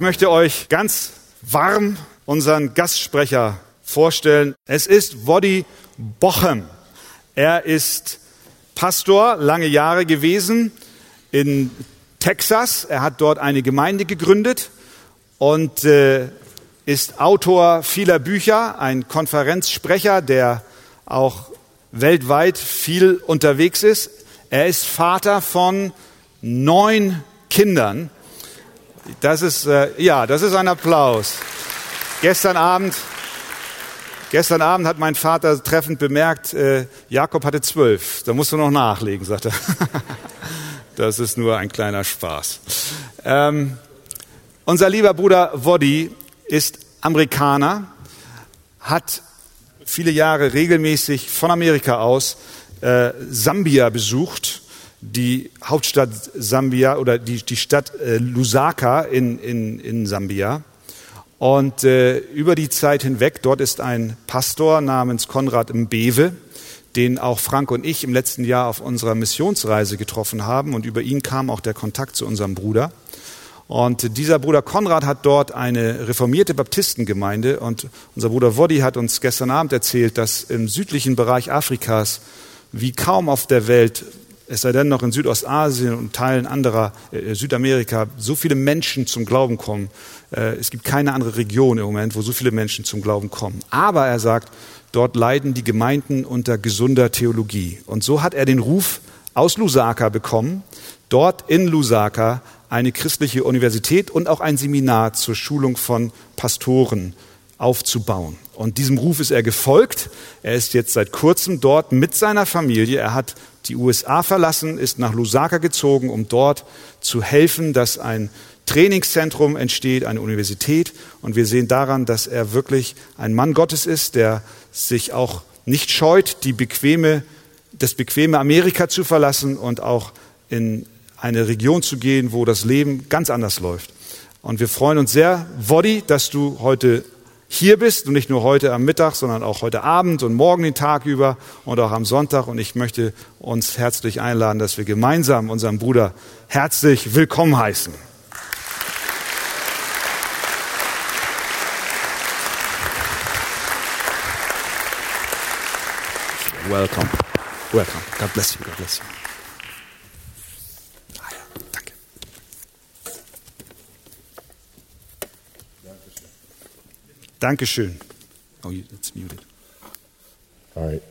Ich möchte euch ganz warm unseren Gastsprecher vorstellen. Es ist Woddy Bochem. Er ist Pastor lange Jahre gewesen in Texas. Er hat dort eine Gemeinde gegründet und äh, ist Autor vieler Bücher, ein Konferenzsprecher, der auch weltweit viel unterwegs ist. Er ist Vater von neun Kindern das ist, äh, ja, das ist ein Applaus. Gestern Abend, gestern Abend hat mein Vater treffend bemerkt, äh, Jakob hatte zwölf. Da musst du noch nachlegen, sagt er. das ist nur ein kleiner Spaß. Ähm, unser lieber Bruder Woddy ist Amerikaner, hat viele Jahre regelmäßig von Amerika aus äh, Sambia besucht die Hauptstadt Sambia oder die, die Stadt äh, Lusaka in, in, in Sambia. Und äh, über die Zeit hinweg, dort ist ein Pastor namens Konrad Mbewe, den auch Frank und ich im letzten Jahr auf unserer Missionsreise getroffen haben. Und über ihn kam auch der Kontakt zu unserem Bruder. Und dieser Bruder Konrad hat dort eine reformierte Baptistengemeinde. Und unser Bruder Woddy hat uns gestern Abend erzählt, dass im südlichen Bereich Afrikas wie kaum auf der Welt es sei denn noch in Südostasien und Teilen anderer äh, Südamerika so viele Menschen zum Glauben kommen. Äh, es gibt keine andere Region im Moment, wo so viele Menschen zum Glauben kommen. Aber er sagt, dort leiden die Gemeinden unter gesunder Theologie. Und so hat er den Ruf aus Lusaka bekommen, dort in Lusaka eine christliche Universität und auch ein Seminar zur Schulung von Pastoren aufzubauen. Und diesem Ruf ist er gefolgt. Er ist jetzt seit kurzem dort mit seiner Familie. Er hat die USA verlassen, ist nach Lusaka gezogen, um dort zu helfen, dass ein Trainingszentrum entsteht, eine Universität. Und wir sehen daran, dass er wirklich ein Mann Gottes ist, der sich auch nicht scheut, die bequeme, das bequeme Amerika zu verlassen und auch in eine Region zu gehen, wo das Leben ganz anders läuft. Und wir freuen uns sehr, Woddy, dass du heute hier bist und nicht nur heute am Mittag, sondern auch heute Abend und morgen den Tag über und auch am Sonntag. Und ich möchte uns herzlich einladen, dass wir gemeinsam unseren Bruder herzlich willkommen heißen. Welcome. Welcome. God bless you. God bless you. Dankeschön. Oh, it's muted. All right.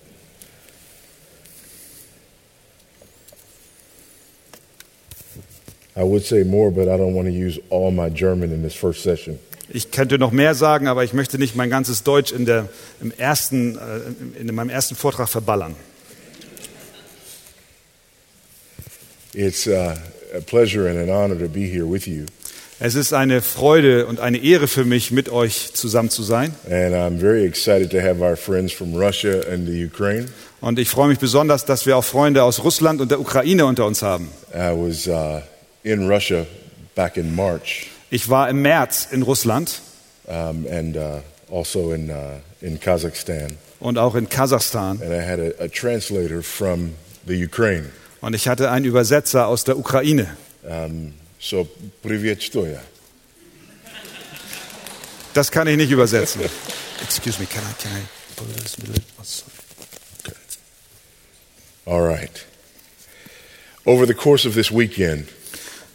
I would say more, but I don't want to use all my German in this first session. Ich könnte noch mehr sagen, aber ich möchte nicht mein ganzes Deutsch in, der, im ersten, äh, in meinem ersten Vortrag verballern. It's uh, a pleasure and an honor to be here with you. Es ist eine Freude und eine Ehre für mich, mit euch zusammen zu sein. And I'm very excited to have our friends from Russia and the Ukraine. Und ich freue mich besonders, dass wir auch Freunde aus Russland und der Ukraine unter uns haben. I was uh, in Russia back in March. Ich war im März in Russland. Um, and uh, also in, uh, in Kazakhstan. Und auch in Kasachstan. And I had a, a translator from the Ukraine. Und ich hatte einen Übersetzer aus der Ukraine. Um, so, privet. Das kann ich nicht übersetzen. Excuse me, can I, can I pull this little? Oh, All right. Over the course of this weekend,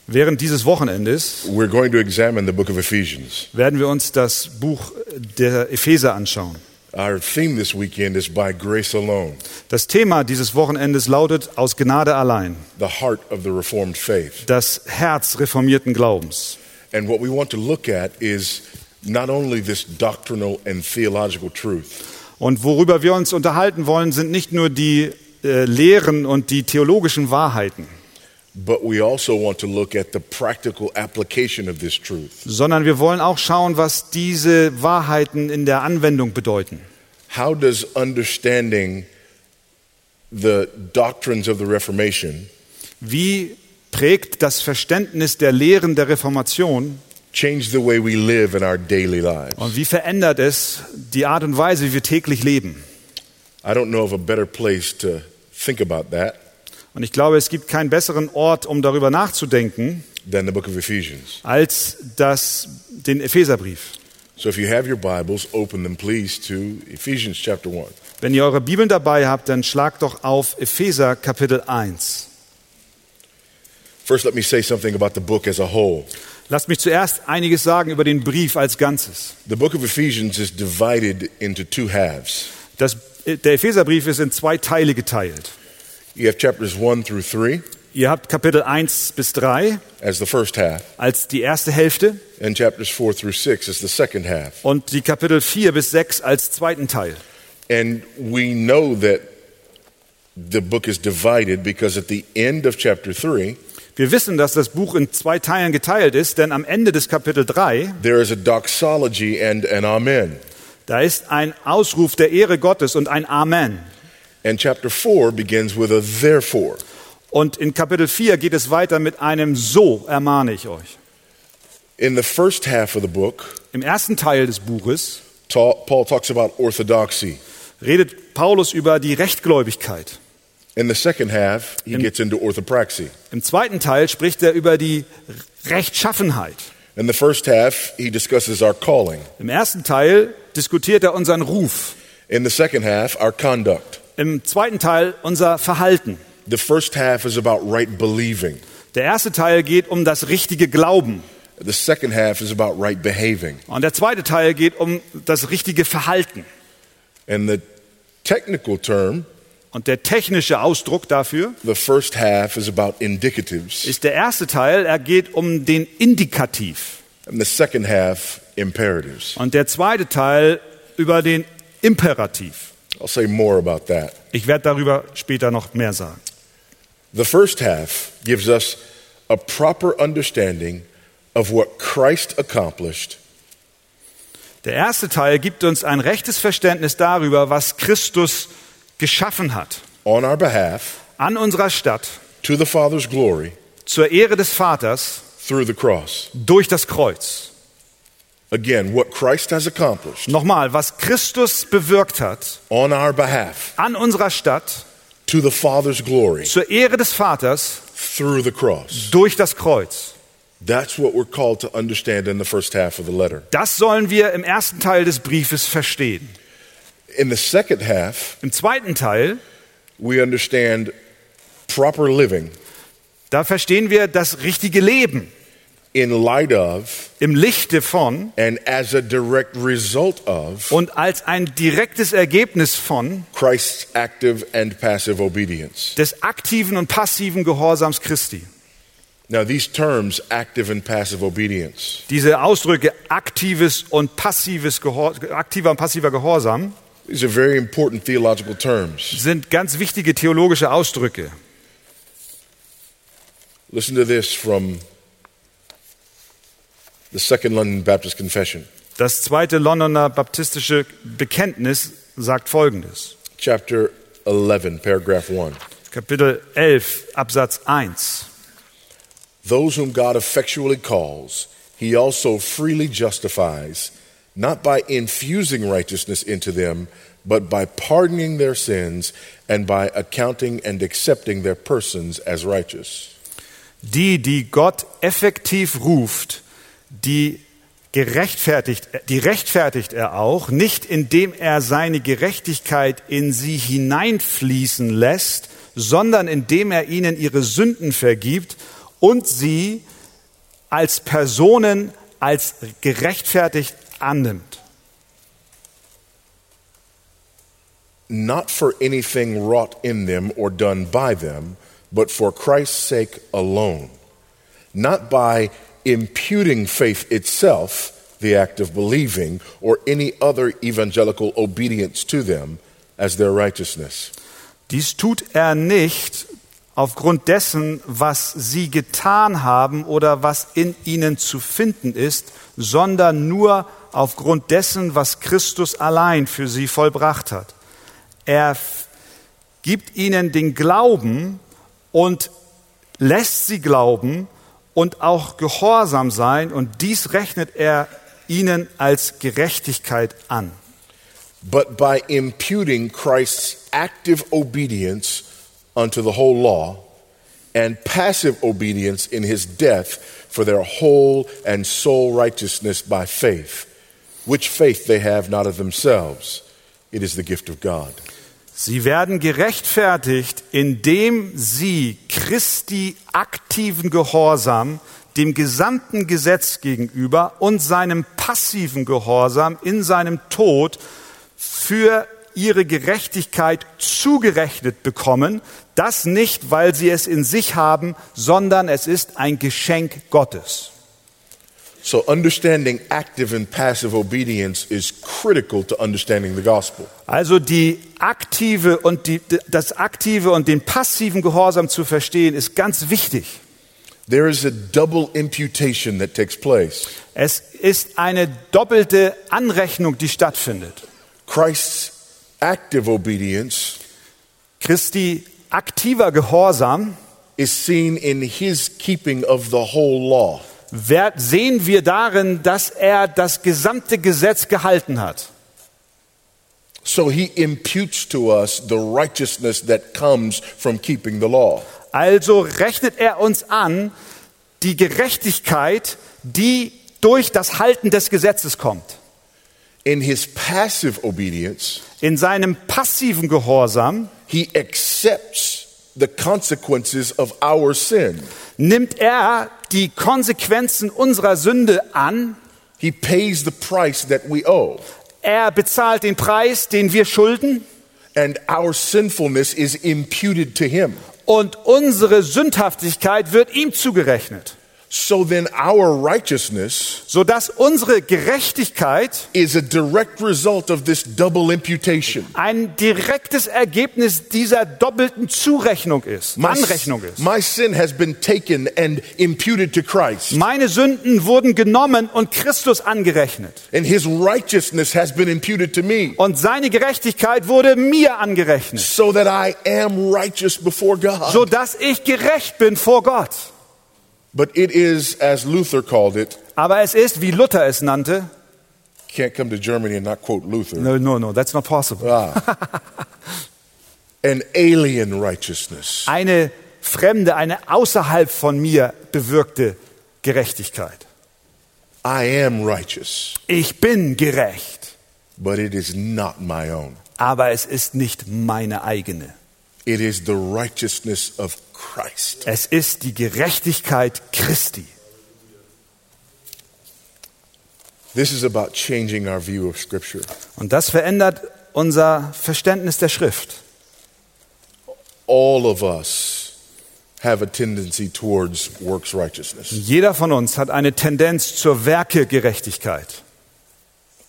Während dieses Wochenendes werden wir uns das Buch der Epheser anschauen. Our theme this weekend is by grace alone, Das Thema dieses Wochenendes lautet aus Gnade allein, the heart of the reformed faith. das Herz reformierten Glaubens. And what we want to look at is not only this doctrinal and theological truth, Und worüber wir uns unterhalten wollen, sind nicht nur die äh, Lehren und die theologischen Wahrheiten, sondern wir wollen auch schauen, was diese Wahrheiten in der Anwendung bedeuten. How does understanding the doctrines of the Reformation Wie prägt das Verständnis der Lehren der Reformation change the way we live in our daily lives? und wie verändert es die Art und Weise, wie wir täglich leben? I don't know of a better place to think about that Und ich glaube, es gibt keinen besseren Ort, um darüber nachzudenken, than the book of Ephesians. als das, den Epheserbrief. So if you have your Bibles, open them please to Ephesians chapter 1. Wenn ihr eure Bibeln dabei habt, dann schlagt doch auf Epheser Kapitel 1. First, let me say something about the book as a whole. Lasst mich zuerst einiges sagen über den Brief als Ganzes. The book of Ephesians is divided into two halves. Das, der Epheserbrief ist in zwei Teile geteilt. You have chapters 1 through 3 Ihr habt Kapitel 1 bis 3 as the first half, als die erste Hälfte and chapters 4 through 6 as the second half. und die Kapitel 4 bis 6 als zweiten Teil. And we know that the book is divided because at the end of chapter 3, Wir wissen, dass das Buch in zwei Teilen geteilt ist, denn am Ende des Kapitel 3, there is a doxology and an amen. da ist ein Ausruf der Ehre Gottes und ein Amen. And chapter 4 begins with a therefore. Und in Kapitel 4 geht es weiter mit einem So ermahne ich euch. In the first half of the book, Im ersten Teil des Buches Paul talks about orthodoxy. redet Paulus über die Rechtgläubigkeit. In the second half, he gets into orthopraxy. Im zweiten Teil spricht er über die Rechtschaffenheit. In the first half, he discusses our calling. Im ersten Teil diskutiert er unseren Ruf. In the second half, our conduct. Im zweiten Teil unser Verhalten. The first half is about right believing. Der erste Teil geht um das richtige Glauben. The second half is about right behaving. Und der zweite Teil geht um das richtige Verhalten. And the technical term, Und der technische Ausdruck dafür the first half is about indicatives, ist der erste Teil, er geht um den Indikativ. and the second half, imperatives. Und der zweite Teil über den Imperativ. I'll say more about that. Ich werde darüber später noch mehr sagen. The first half gives us a proper understanding of what Christ accomplished Der erste Teil gibt uns ein rechtes Verständnis darüber, was Christus geschaffen hat. on our behalf An unserer Stadt, to the Father's glory zur Ehre des Vaters, through the cross. durch das Kreuz. Again, what Christ has accomplished Nochmal, was Christus bewirkt hat, on our behalf an unserer Stadt, to the Father's glory zur Ehre des Vaters, through the cross. durch das Kreuz. That's what we're called to understand in the first half of the letter. Das sollen wir im ersten Teil des Briefes verstehen. In the second half, Im zweiten Teil, we understand proper living da verstehen wir das richtige Leben in light of im Lichte von and as a direct result of und als ein direktes Ergebnis von Christ's active and passive obedience. des aktiven und passiven Gehorsams Christi. Now, these terms, active and passive obedience, Diese Ausdrücke aktives und passives Gehor aktiver und passiver Gehorsam these are very important theological terms. sind ganz wichtige theologische Ausdrücke. Listen to this from the Second London Baptist Confession, Das zweite Londoner baptistische Bekenntnis sagt folgendes. chapter 11, paragraph 1. Kapitel 11 Absatz 1. Those whom God effectually calls, he also freely justifies, not by infusing righteousness into them, but by pardoning their sins and by accounting and accepting their persons as righteous. Die, die Gott effektiv ruft, die gerechtfertigt, die rechtfertigt er auch, nicht indem er seine Gerechtigkeit in sie hineinfließen lässt, sondern indem er ihnen ihre Sünden vergibt und sie als Personen als gerechtfertigt annimmt. Not for anything wrought in them or done by them, but for Christ's sake alone. Not by imputing faith itself, the act of believing, or any other evangelical obedience to them as their righteousness. Dies tut er nicht aufgrund dessen, was sie getan haben oder was in ihnen zu finden ist, sondern nur aufgrund dessen, was Christus allein für sie vollbracht hat. Er gibt ihnen den Glauben und lässt sie glauben und auch gehorsam sein und dies rechnet er ihnen als Gerechtigkeit an. But by imputing Christ's active obedience unto the whole law, and passive obedience in his death for their whole and sole righteousness by faith, which faith they have not of themselves. It is the gift of God. Sie werden gerechtfertigt, indem sie Christi aktiven Gehorsam dem gesamten Gesetz gegenüber und seinem passiven Gehorsam in seinem Tod für ihre Gerechtigkeit zugerechnet bekommen. Das nicht, weil sie es in sich haben, sondern es ist ein Geschenk Gottes. So, understanding active and passive obedience is critical to understanding the gospel. Also die aktive und die, das aktive und den passiven Gehorsam zu verstehen, ist ganz wichtig. There is a double imputation that takes place. Es ist eine doppelte Anrechnung, die stattfindet. Christ's active obedience Christi aktiver Gehorsam is seen in his keeping of the whole law. Sehen wir darin, dass er das gesamte Gesetz gehalten hat. So he imputes to us the righteousness that comes from keeping the law. Also rechnet er uns an die Gerechtigkeit, die durch das Halten des Gesetzes kommt. In his passive obedience, In seinem passiven Gehorsam he accepts the consequences of our sin. nimmt er die Konsequenzen unserer Sünde an. He pays the price that we owe. Er bezahlt den Preis, den wir schulden. And our sinfulness is imputed to him. Und unsere Sündhaftigkeit wird ihm zugerechnet. So then our righteousness Sodass unsere Gerechtigkeit is a direct result of this double imputation. ein direktes Ergebnis dieser doppelten Zurechnung ist, Anrechnung ist. my sin has been taken and imputed to Christ. Meine Sünden wurden genommen und Christus angerechnet. And his righteousness has been imputed to me. Und seine Gerechtigkeit wurde mir angerechnet, So that I am righteous before God. sodass ich gerecht bin vor Gott. But it is, as Luther called it, Aber es ist, wie Luther es nannte, can't come to Germany and not quote Luther, no, no, no, that's not possible. an alien righteousness. Eine fremde, eine außerhalb von mir bewirkte Gerechtigkeit. I am righteous, Ich bin gerecht, but it is not my own. aber es ist nicht meine eigene. It is the righteousness of Christ. Es ist die Gerechtigkeit Christi. This is about changing our view of Scripture. Und das verändert unser Verständnis der Schrift. All of us have a tendency towards works righteousness. Jeder von uns hat eine Tendenz zur Werkegerechtigkeit.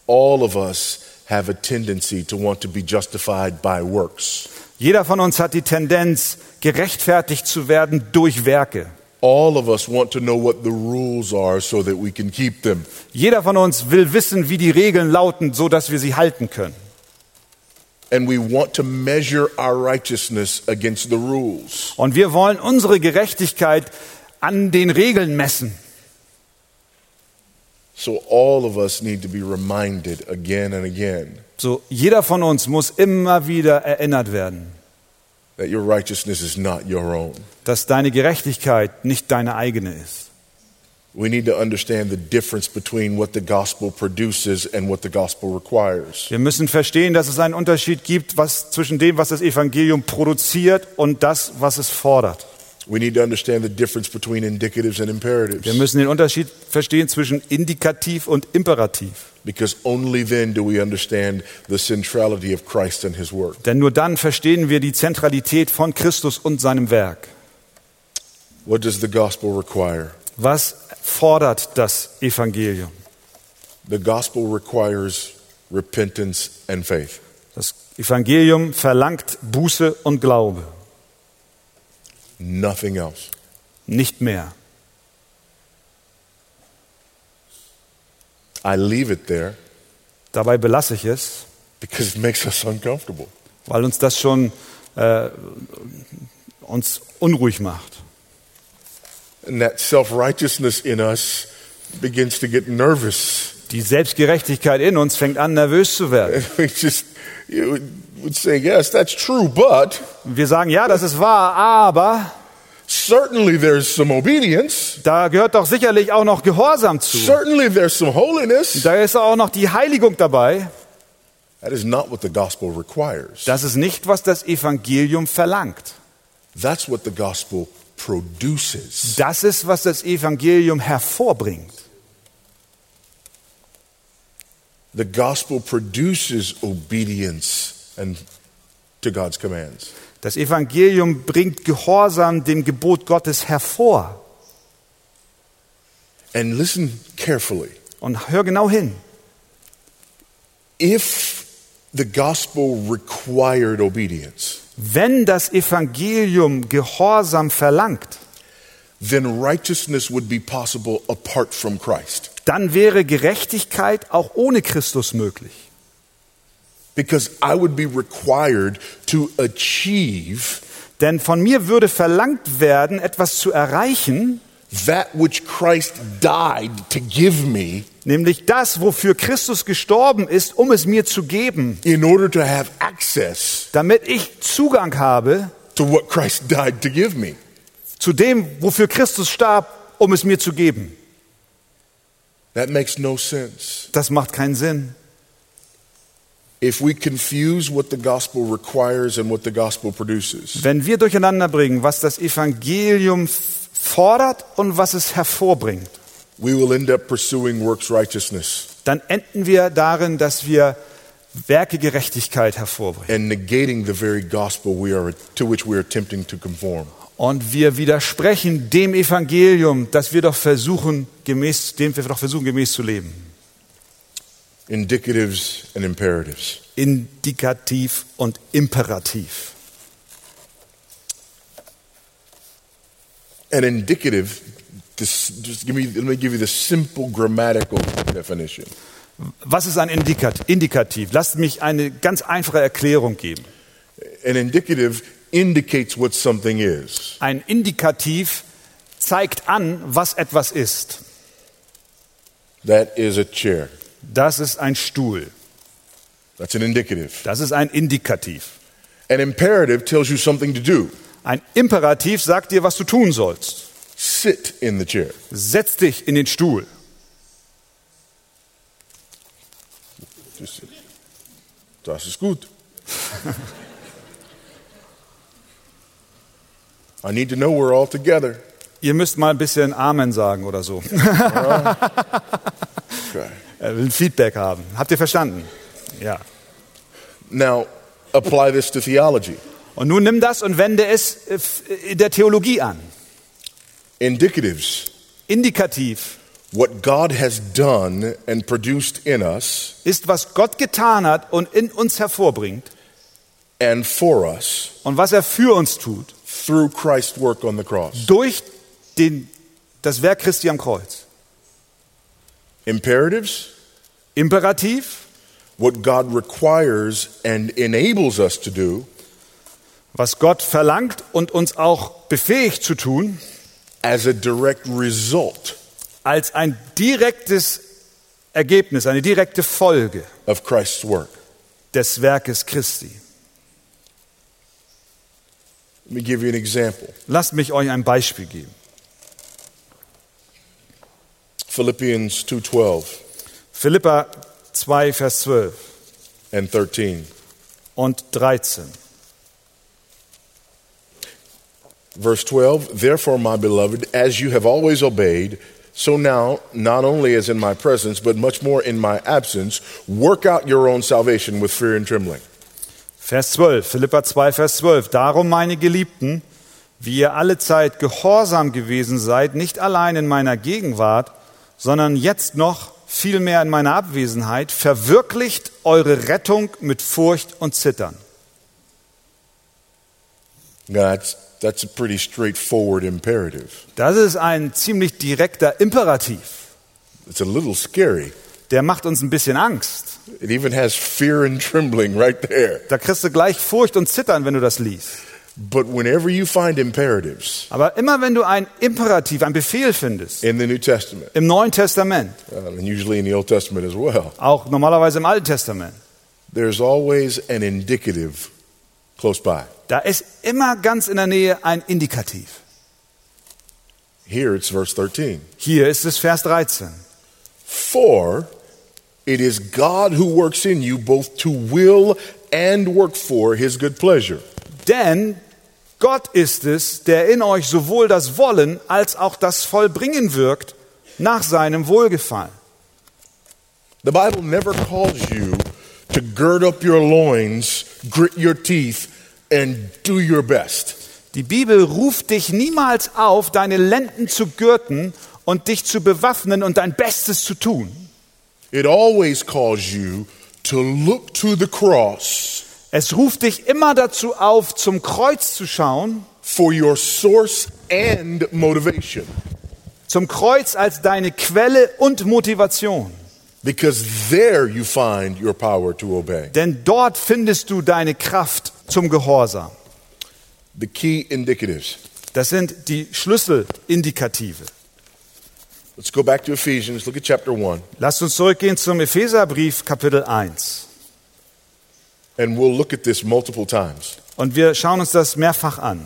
All of us have a tendency to want to be justified by works. Jeder von uns hat die Tendenz, gerechtfertigt zu werden durch Werke. All of us want to know what the rules are so that we can keep them. Jeder von uns will wissen, wie die Regeln lauten, so dass wir sie halten können. And we want to measure our righteousness against the rules. Und wir wollen unsere Gerechtigkeit an den Regeln messen. So all of us need to be reminded again and again So jeder von uns muss immer wieder erinnert werden, that your righteousness is not your own. dass deine Gerechtigkeit nicht deine eigene ist. We need to understand the difference between what the gospel produces and what the gospel requires. Wir müssen verstehen, dass es einen Unterschied gibt was, zwischen dem, was das Evangelium produziert und das, was es fordert. We need to understand the difference between indicatives and Wir imperatives müssen den Unterschied verstehen zwischen Indikativ und Imperativ. Because only then do we understand the centrality of Christ and his work. Denn nur dann verstehen wir die Zentralität von Christus und seinem Werk. What does the gospel require? Was fordert das Evangelium? The gospel requires repentance and faith. Das Evangelium verlangt Buße und Glaube, Nothing else. nicht mehr. I leave it there Dabei belasse ich es, because it makes us uncomfortable. weil uns das schon äh, uns unruhig macht. And that self righteousness in us begins to get nervous. Die Selbstgerechtigkeit in uns fängt an, nervös zu werden. And we just you would say, yes, that's true, but Wir sagen, ja, das ist wahr, aber Certainly there's some obedience. Da gehört doch sicherlich auch noch Gehorsam zu. Certainly there's some holiness. Da ist auch noch die Heiligung dabei. That is not what the gospel requires. Das ist nicht, was das Evangelium verlangt. That's what the gospel produces. Das ist, was das Evangelium hervorbringt. The gospel produces obedience and to God's commands. Das Evangelium bringt Gehorsam dem Gebot Gottes hervor. And listen carefully. Und hör genau hin. If the gospel required obedience, Wenn das Evangelium Gehorsam verlangt, then righteousness would be possible apart from Christ. dann wäre Gerechtigkeit auch ohne Christus möglich. Because I would be required to achieve Denn von mir würde verlangt werden, etwas zu erreichen, that which Christ died to give me nämlich das, wofür Christus gestorben ist, um es mir zu geben, in order to have access damit ich Zugang habe to what Christ died to give me. zu dem, wofür Christus starb, um es mir zu geben. That makes no sense. Das macht keinen Sinn. If we confuse what the gospel requires and what the gospel produces, Wenn wir durcheinander bringen, was das Evangelium fordert und was es hervorbringt, we will end up pursuing works righteousness dann enden wir darin, dass wir Werke Gerechtigkeit hervorbringen. and negating the very gospel we are, to which we are attempting to conform. Und wir widersprechen dem Evangelium, das wir doch versuchen, gemäß, dem wir doch versuchen, gemäß zu leben. Indicatives and imperatives. Indikativ und Imperativ. An indicative, this, just give me, let me give you the simple grammatical definition. Was ist ein Indikat Indikativ? Lasst mich eine ganz einfache Erklärung geben. An indicative indicates what something is. Ein Indikativ zeigt an, was etwas ist. That is a chair. Das ist ein Stuhl. That's an indicative. Das ist ein Indikativ. An imperative tells you something to do. Ein Imperativ sagt dir, was du tun sollst. Sit in the chair. Setz dich in den Stuhl. Das ist gut. I need to know we're all together. Ihr müsst mal ein bisschen Amen sagen oder so. Okay. Er will ein Feedback haben. Habt ihr verstanden? Ja. Now, apply this to theology. Und nun nimm das und wende es äh, in der Theologie an. Indicatives, Indikativ what God has done and produced in us ist, was Gott getan hat und in uns hervorbringt and for us und was er für uns tut through Christ's work on the cross. durch den, das Werk Christi am Kreuz. Imperatives, Imperativ, what God requires and enables us to do was Gott verlangt und uns auch befähigt zu tun, as a direct result als ein direktes Ergebnis, eine direkte Folge of Christ's work. des Werkes Christi. Let me give you an example. Lasst mich euch ein Beispiel geben. Philippians 2:12 Philippa 2, Vers 12 and 13. und 13. Verse 12, therefore, my beloved, as you have always obeyed, so now, not only as in my presence, but much more in my absence, work out your own salvation with fear and trembling. Vers 12, Philippa 2, Vers 12. Darum, meine Geliebten, wie ihr alle Zeit gehorsam gewesen seid, nicht allein in meiner Gegenwart, sondern jetzt noch vielmehr in meiner Abwesenheit, verwirklicht eure Rettung mit Furcht und Zittern. That's, that's a pretty straightforward imperative. Das ist ein ziemlich direkter Imperativ. It's a little scary. Der macht uns ein bisschen Angst. It even has fear and trembling right there. Da kriegst du gleich Furcht und Zittern, wenn du das liest. But whenever you find imperatives Aber immer wenn du ein Imperativ, ein Befehl findest, in the New Testament, im Neuen Testament, uh, and usually in the Old Testament as well, auch normalerweise im Alten Testament, there's always an indicative close by. da ist immer ganz in der Nähe ein Indikativ. Here it's verse 13. Hier ist es Vers 13. For it is God who works in you both to will and work for his good pleasure. Denn Gott ist es, der in euch sowohl das Wollen als auch das Vollbringen wirkt nach seinem Wohlgefallen. The Bible never calls you to gird up your loins, grit your teeth, and do your best. Die Bibel ruft dich niemals auf, deine Lenden zu gürten und dich zu bewaffnen und dein Bestes zu tun. It always calls you to look to the cross Es ruft dich immer dazu auf, zum Kreuz zu schauen, for your source and motivation. zum Kreuz als deine Quelle und Motivation. Because there you find your power to obey. Denn dort findest du deine Kraft zum Gehorsam. The key indicatives. Das sind die Schlüsselindikative. Let's go back to Ephesians. Look at chapter 1. Lasst uns zurückgehen zum Epheserbrief Kapitel 1. And we'll look at this multiple times. Und wir schauen uns das mehrfach an.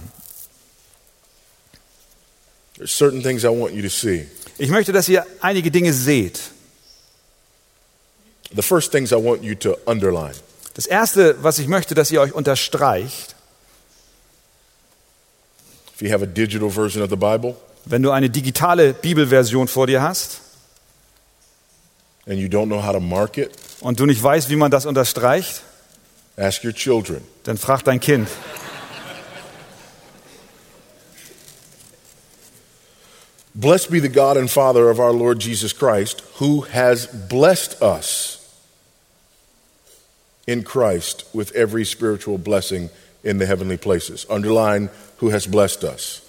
There's certain things I want you to see. Ich möchte, dass ihr einige Dinge seht. The first things I want you to underline. Das Erste, was ich möchte, dass ihr euch unterstreicht, If you have a digital version of the Bible wenn du eine digitale Bibelversion vor dir hast and you don't know how to mark it, und du nicht weißt, wie man das unterstreicht, ask your children. dann frag dein Kind. Blessed be the God and Father of our Lord Jesus Christ, who has blessed us in Christ with every spiritual blessing in the heavenly places. Underline, who has blessed us.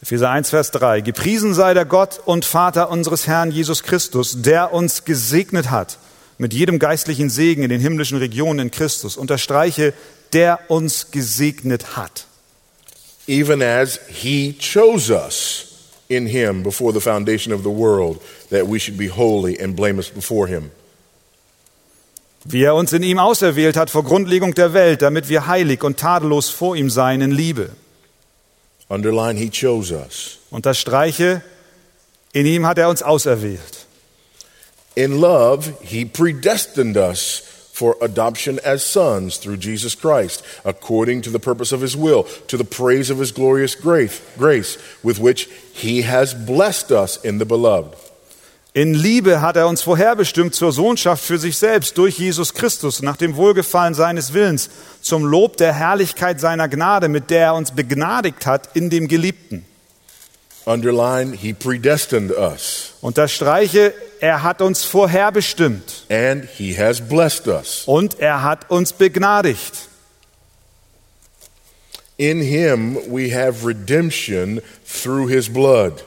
Epheser 1, Vers 3. Gepriesen sei der Gott und Vater unseres Herrn Jesus Christus, der uns gesegnet hat mit jedem geistlichen Segen in den himmlischen Regionen in Christus. Unterstreiche, der uns gesegnet hat. Even as he chose us in him before the foundation of the world, that we should be holy and blameless before him. Wie er uns in ihm auserwählt hat vor Grundlegung der Welt, damit wir heilig und tadellos vor ihm seien in Liebe. Underline, he chose us. Unterstreiche, in ihm hat er uns auserwählt. In love, he predestined us for adoption as sons through Jesus Christ, according to the purpose of his will, to the praise of his glorious grace, grace with which he has blessed us in the beloved. In Liebe hat er uns vorherbestimmt zur Sohnschaft für sich selbst durch Jesus Christus nach dem Wohlgefallen seines Willens, zum Lob der Herrlichkeit seiner Gnade, mit der er uns begnadigt hat in dem Geliebten. Underline, he predestined us, Unterstreiche, er hat uns vorherbestimmt and he has blessed us. und er hat uns begnadigt. In him we have redemption through his blood,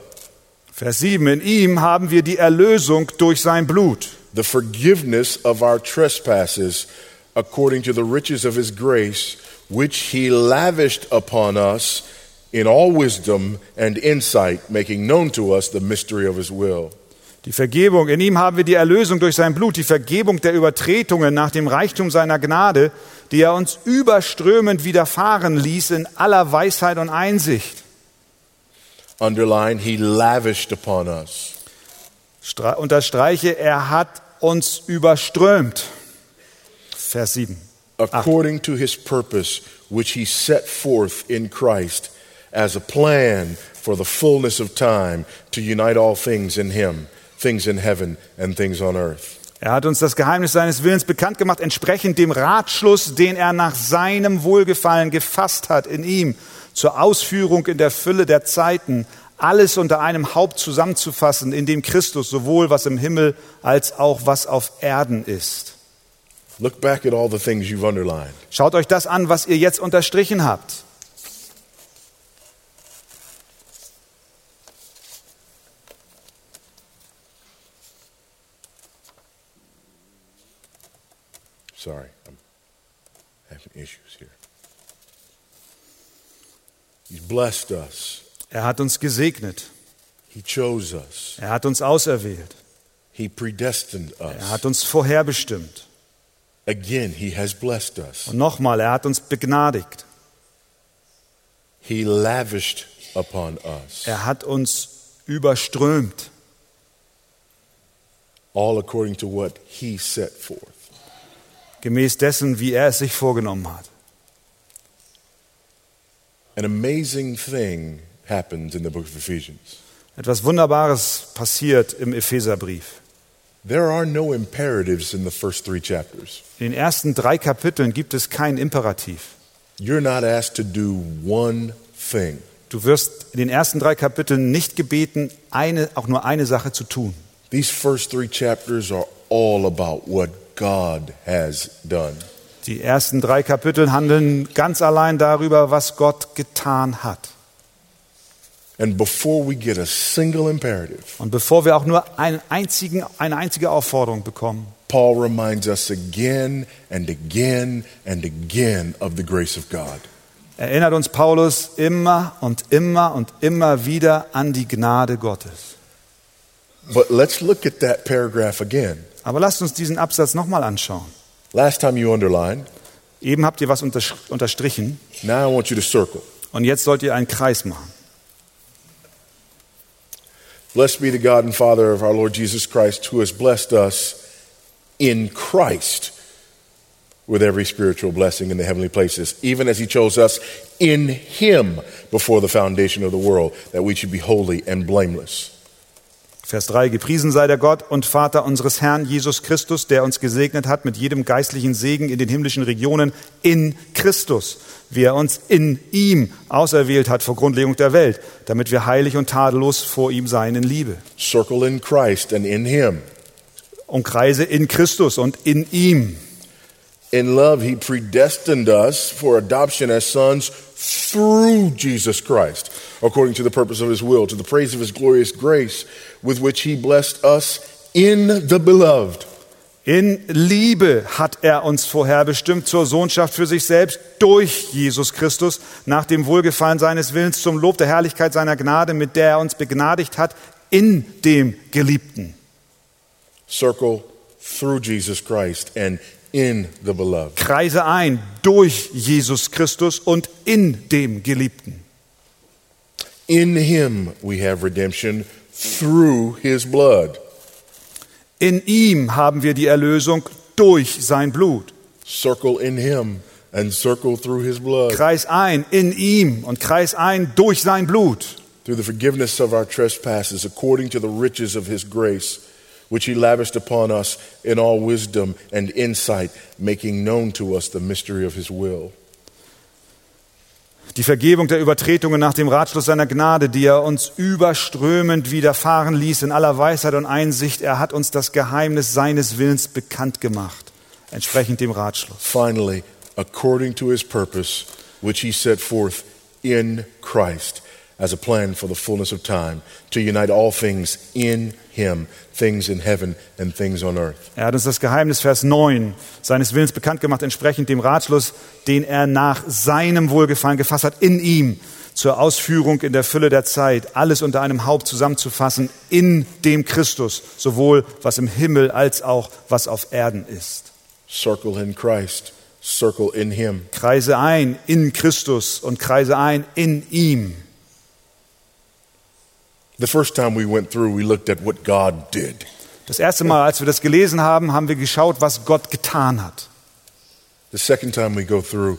Vers 7. In ihm haben wir die Erlösung durch sein Blut. the forgiveness of our trespasses, according to the riches of his grace, which he lavished upon us in all wisdom and insight, making known to us the mystery of his will. Die Vergebung, in ihm haben wir die Erlösung durch sein Blut, die Vergebung der Übertretungen nach dem Reichtum seiner Gnade, die er uns überströmend widerfahren ließ in aller Weisheit und Einsicht. Underline, he lavished upon us. Stra unterstreiche, er hat uns überströmt. Vers 7. according to his purpose, which he set forth in Christ as a plan for the fullness of time to unite all things in him, things in heaven and things on earth. Er hat uns das Geheimnis seines Willens bekannt gemacht, entsprechend dem Ratschluss, den er nach seinem Wohlgefallen gefasst hat in ihm, zur Ausführung in der Fülle der Zeiten, alles unter einem Haupt zusammenzufassen, in dem Christus sowohl was im Himmel als auch was auf Erden ist. Look back at all the things you've underlined. Schaut euch das an, was ihr jetzt unterstrichen habt. Sorry, I'm having issues here. He's blessed us. Er hat uns gesegnet. He chose us. Er hat uns auserwählt. He predestined Er us. hat uns vorherbestimmt. Again, he has blessed us. Und nochmal, er hat uns begnadigt. He lavished upon us. Er hat uns überströmt. all according to what he set forth. Gemäß dessen, wie er es sich vorgenommen hat. An amazing thing happens in the book of Ephesians. Etwas Wunderbares passiert im Epheserbrief. There are no imperatives in the first three chapters. In den ersten drei Kapiteln gibt es kein Imperativ. You're not asked to do one thing. Du wirst in den ersten drei Kapiteln nicht gebeten, eine, auch nur eine Sache zu tun. These first three chapters are all about what God has done. Die ersten drei Kapitel handeln ganz allein darüber, was Gott getan hat. And before we get a single imperative, Und bevor wir auch nur einen einzigen, eine einzige Aufforderung bekommen, Paul reminds us again and again and again of the grace of God. erinnert uns Paulus immer und immer und immer wieder an die Gnade Gottes. But let's look at that paragraph again. Aber lasst uns diesen Absatz nochmal anschauen. Last time you underlined, Eben habt ihr was unterstrichen now I want you to circle. und jetzt sollt ihr einen Kreis machen. Blessed be the God and Father of our Lord Jesus Christ, who has blessed us in Christ with every spiritual blessing in the heavenly places, even as he chose us in him before the foundation of the world, that we should be holy and blameless. Vers 3. Gepriesen sei der Gott und Vater unseres Herrn Jesus Christus, der uns gesegnet hat mit jedem geistlichen Segen in den himmlischen Regionen in Christus, wie er uns in ihm auserwählt hat vor Grundlegung der Welt, damit wir heilig und tadellos vor ihm seien in Liebe. Circle in Christ and in him. Umkreise in Christus und in ihm. In love, he predestined us for adoption as sons through Jesus Christ, according to the purpose of his will, to the praise of his glorious grace, with which he blessed us in the beloved. In Liebe hat er uns vorherbestimmt zur Sohnschaft für sich selbst durch Jesus Christus, nach dem Wohlgefallen seines Willens zum Lob der Herrlichkeit seiner Gnade, mit der er uns begnadigt hat, in dem Geliebten. Circle through Jesus Christ and in the beloved. Kreise ein durch Jesus Christus und in dem Geliebten. In him we have redemption through his blood. In ihm haben wir die Erlösung durch sein Blut. Circle in him and circle through his blood. Kreis ein in ihm und kreis ein durch sein Blut. Through the forgiveness of our trespasses, according to the riches of his grace, which he lavished upon us in all wisdom and insight, making known to us the mystery of his will. Die Vergebung der Übertretungen nach dem Ratschluss seiner Gnade, die er uns überströmend widerfahren ließ in aller Weisheit und Einsicht. Er hat uns das Geheimnis seines Willens bekannt gemacht, entsprechend dem Ratschluss. Finally, according to his purpose, which he set forth in Christ as a plan for the fullness of time, to unite all things in him, things in heaven and things on earth. Er hat uns das Geheimnis, Vers 9, seines Willens bekannt gemacht, entsprechend dem Ratschluss, den er nach seinem Wohlgefallen gefasst hat, in ihm zur Ausführung in der Fülle der Zeit, alles unter einem Haupt zusammenzufassen, in dem Christus, sowohl was im Himmel als auch was auf Erden ist. Circle in Christ, circle in him. Kreise ein in Christus und kreise ein in ihm. The first time we went through, we looked at what God did. Das erste Mal, als wir das gelesen haben, haben wir geschaut, was Gott getan hat. The second time we go through,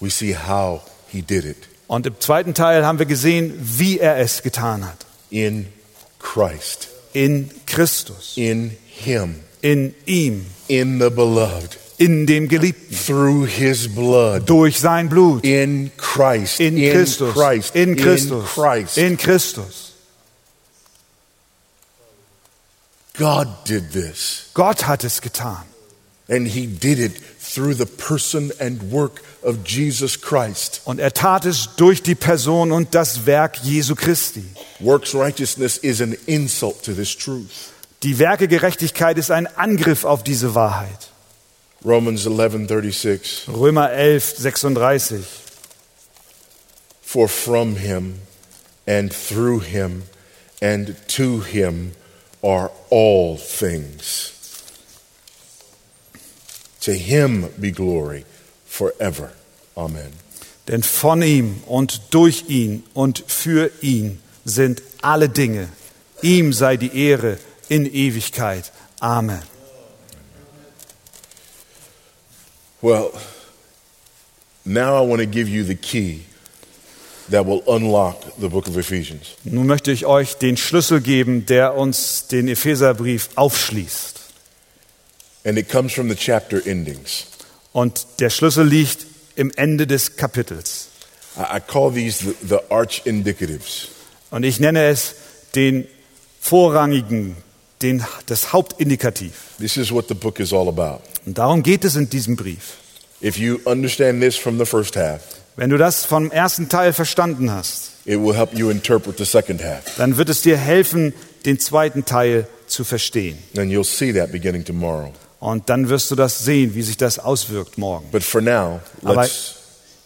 we see how he did it. Und im zweiten Teil haben wir gesehen, wie er es getan hat. in Christ, In Christus, in him, in ihm, in the beloved, in dem Geliebten, through his blood, durch sein Blut, in Christ, in Christus, Christ, in Christus, in Christ. in Christus. God did this, Gott hat es getan. and he did it through the person and work of Jesus Christ. Und er tat es durch die Person und das Werk Jesu Christi. Works righteousness is an insult to this truth. Die Werke Gerechtigkeit ist ein Angriff auf diese Wahrheit. Romans 11:36 Römer 11, 36. For from him and through him and to him are all things. To him be glory forever. Amen. Denn von ihm und durch ihn und für ihn sind alle Dinge. Ihm sei die Ehre in Ewigkeit. Amen. Well, now I want to give you the key Nun möchte ich euch den Schlüssel geben, der uns den Epheserbrief aufschließt. And it comes from the chapter endings. Und der Schlüssel liegt im Ende des Kapitels. I, I call these the, the arch indicatives. Und ich nenne es den vorrangigen, den, das Hauptindikativ. This is what the book is all about. Und darum geht es in diesem Brief. If you understand this from the first half, Wenn du das vom ersten Teil verstanden hast, it will help you interpret the second half. dann wird es dir helfen, den zweiten Teil zu verstehen. And you'll see that beginning tomorrow. Und dann wirst du das sehen, wie sich das auswirkt morgen. But for now, Aber- let's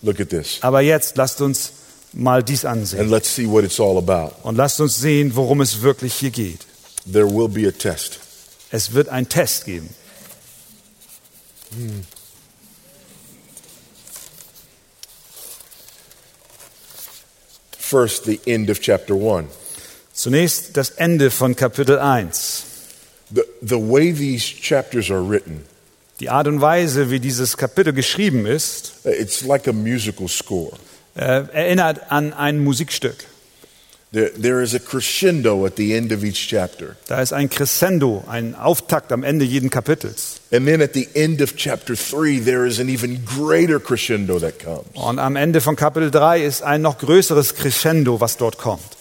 look at this Aber jetzt lasst uns mal dies and ansehen. let's see what it's all about. Und lasst uns sehen, worum es wirklich hier geht. There will be a test. Es wird einen Test geben. First, the end of chapter 1. Zunächst das Ende von Kapitel 1. The, the way these chapters are written, Die Art und Weise, wie dieses Kapitel geschrieben ist, it's like a musical score. äh, erinnert an ein Musikstück. There, there is a crescendo at the end of each chapter. Da ist ein Crescendo, ein Auftakt am Ende jeden Kapitels. And then at the end of chapter 3, there is an even greater crescendo that comes. Und am Ende von Kapitel 3 ist ein noch größeres Crescendo, was dort kommt.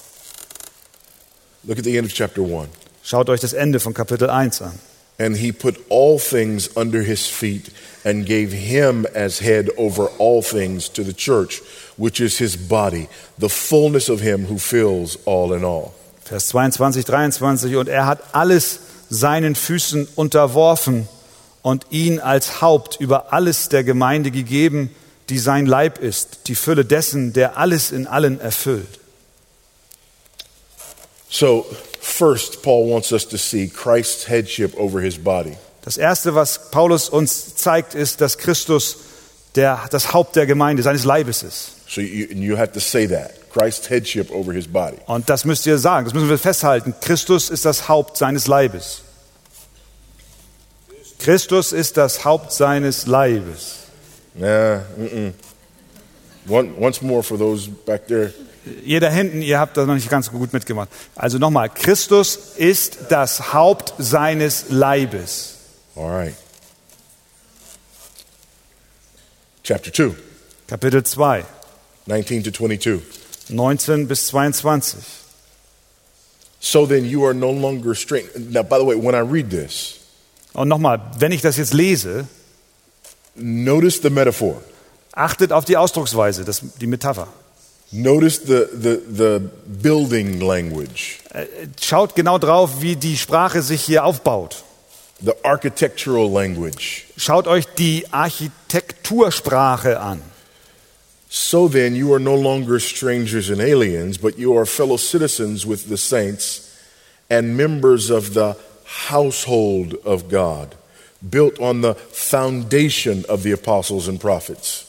Look at the end of chapter 1. Schaut euch das Ende von Kapitel 1 an. And he put all things under his feet and gave him as head over all things to the church, which is his body, the fullness of him who fills all in all. Vers 22, 23. Und er hat alles seinen Füßen unterworfen und ihn als Haupt über alles der Gemeinde gegeben, die sein Leib ist, die Fülle dessen, der alles in allen erfüllt. So, first, Paul wants us to see Christ's headship over his body. Das Erste, was Paulus uns zeigt, ist, dass Christus der, das Haupt der Gemeinde, seines Leibes ist. So, you, you have to say that Christ's headship over his body. Und das müsst ihr sagen, das müssen wir festhalten. Christus ist das Haupt seines Leibes. Christus ist das Haupt seines Leibes. Nah, mm-mm. One, once more for those back there. Ihr da hinten, ihr habt das noch nicht ganz gut mitgemacht. Also nochmal, Christus ist das Haupt seines Leibes. All right. Chapter 2, Kapitel 2, 19 to 22. 19 bis 22. So then you are no longer strange. Now, by the way, when I read this, Und nochmal, wenn ich das jetzt lese, notice the metaphor. achtet auf die Ausdrucksweise, das, die Metapher. Notice the, the, the building language, Äh, Schaut genau drauf, wie die Sprache sich hier aufbaut. the architectural language. Schaut euch die Architektursprache an. So then you are no longer strangers and aliens, but you are fellow citizens with the saints and members of the household of God, built on the foundation of the apostles and prophets.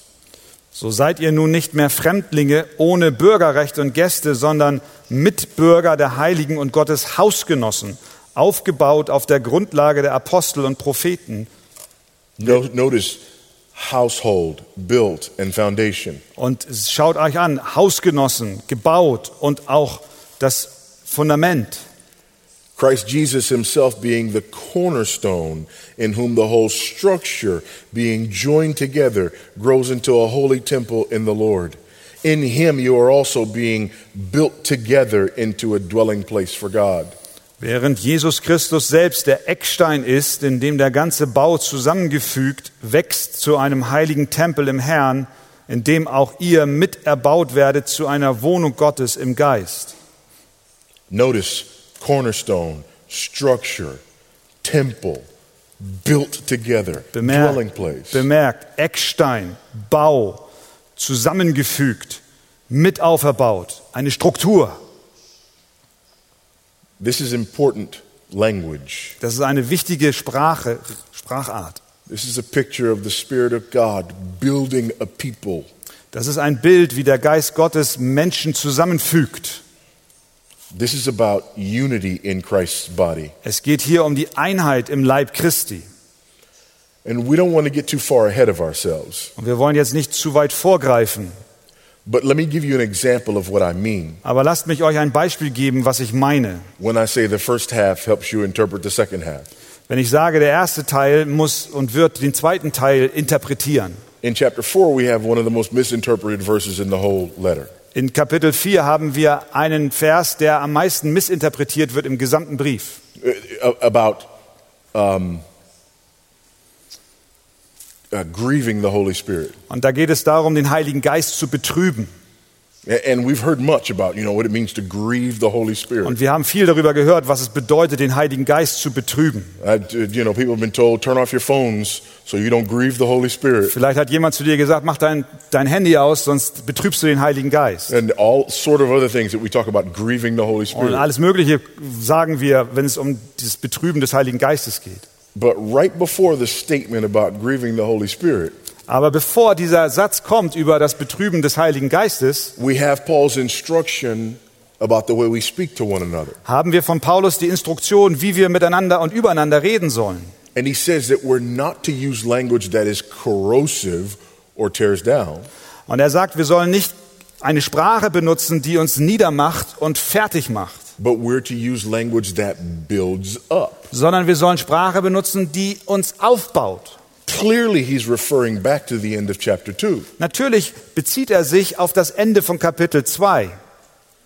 So seid ihr nun nicht mehr Fremdlinge ohne Bürgerrecht und Gäste, sondern Mitbürger der Heiligen und Gottes Hausgenossen, aufgebaut auf der Grundlage der Apostel und Propheten. No, notice household, built, and foundation. Und schaut euch an, Hausgenossen, gebaut und auch das Fundament. Christ Jesus himself being the cornerstone, in whom the whole structure, being joined together, grows into a holy temple in the Lord. In him you are also being built together into a dwelling place for God. Während Jesus Christus selbst der Eckstein ist, in dem der ganze Bau zusammengefügt wächst zu einem heiligen Tempel im Herrn, in dem auch ihr miterbaut werdet zu einer Wohnung Gottes im Geist. Notice cornerstone, structure, temple, built together, dwelling Bemerkt, place. bemerkt, Eckstein, Bau, zusammengefügt, mit auferbaut, eine Struktur. This is important language. Das ist eine wichtige Sprache, Sprachart. This is a picture of the Spirit of God building a people. Das ist ein Bild, wie der Geist Gottes Menschen zusammenfügt. This is about unity in Christ's body. Es geht hier um die Einheit im Leib Christi. And we don't want to get too far ahead of ourselves. Und wir wollen jetzt nicht zu weit vorgreifen. But let me give you an example of what I mean Aber lasst mich euch ein Beispiel geben, was ich meine. when I say the first half helps you interpret the second half. Wenn ich sage, der erste Teil muss und wird den zweiten Teil interpretieren. In chapter 4, we have one of the most misinterpreted verses in the whole letter. In Kapitel 4 haben wir einen Vers, der am meisten missinterpretiert wird im gesamten Brief. Uh, about um, uh, grieving the Holy Spirit. Und da geht es darum, den Heiligen Geist zu betrüben. And we've heard much about, you know, what it means to grieve the Holy Spirit. Und wir haben viel darüber gehört, was es bedeutet, den Heiligen Geist zu betrüben. D- you know, people have been told, turn off your phones so you don't grieve the Holy Spirit. Vielleicht hat jemand zu dir gesagt, mach dein, dein Handy aus, sonst betrübst du den Heiligen Geist. And all sort of other things that we talk about grieving the Holy Und Spirit. alles Mögliche sagen wir, wenn es um das Betrüben des Heiligen Geistes geht. But right before the statement about grieving the Holy Spirit, Aber bevor dieser Satz kommt über das Betrüben des Heiligen Geistes, we have Paul's instruction about the way we speak to one another. haben wir von Paulus die Instruktion, wie wir miteinander und übereinander reden sollen. And he says that we're not to use language that is corrosive or tears down, Und er sagt, wir sollen nicht eine Sprache benutzen, die uns niedermacht und fertig macht, but we're to use language that builds up. sondern wir sollen Sprache benutzen, die uns aufbaut. Clearly, he's referring back to the end of chapter 2. Natürlich bezieht er sich auf das Ende von Kapitel 2.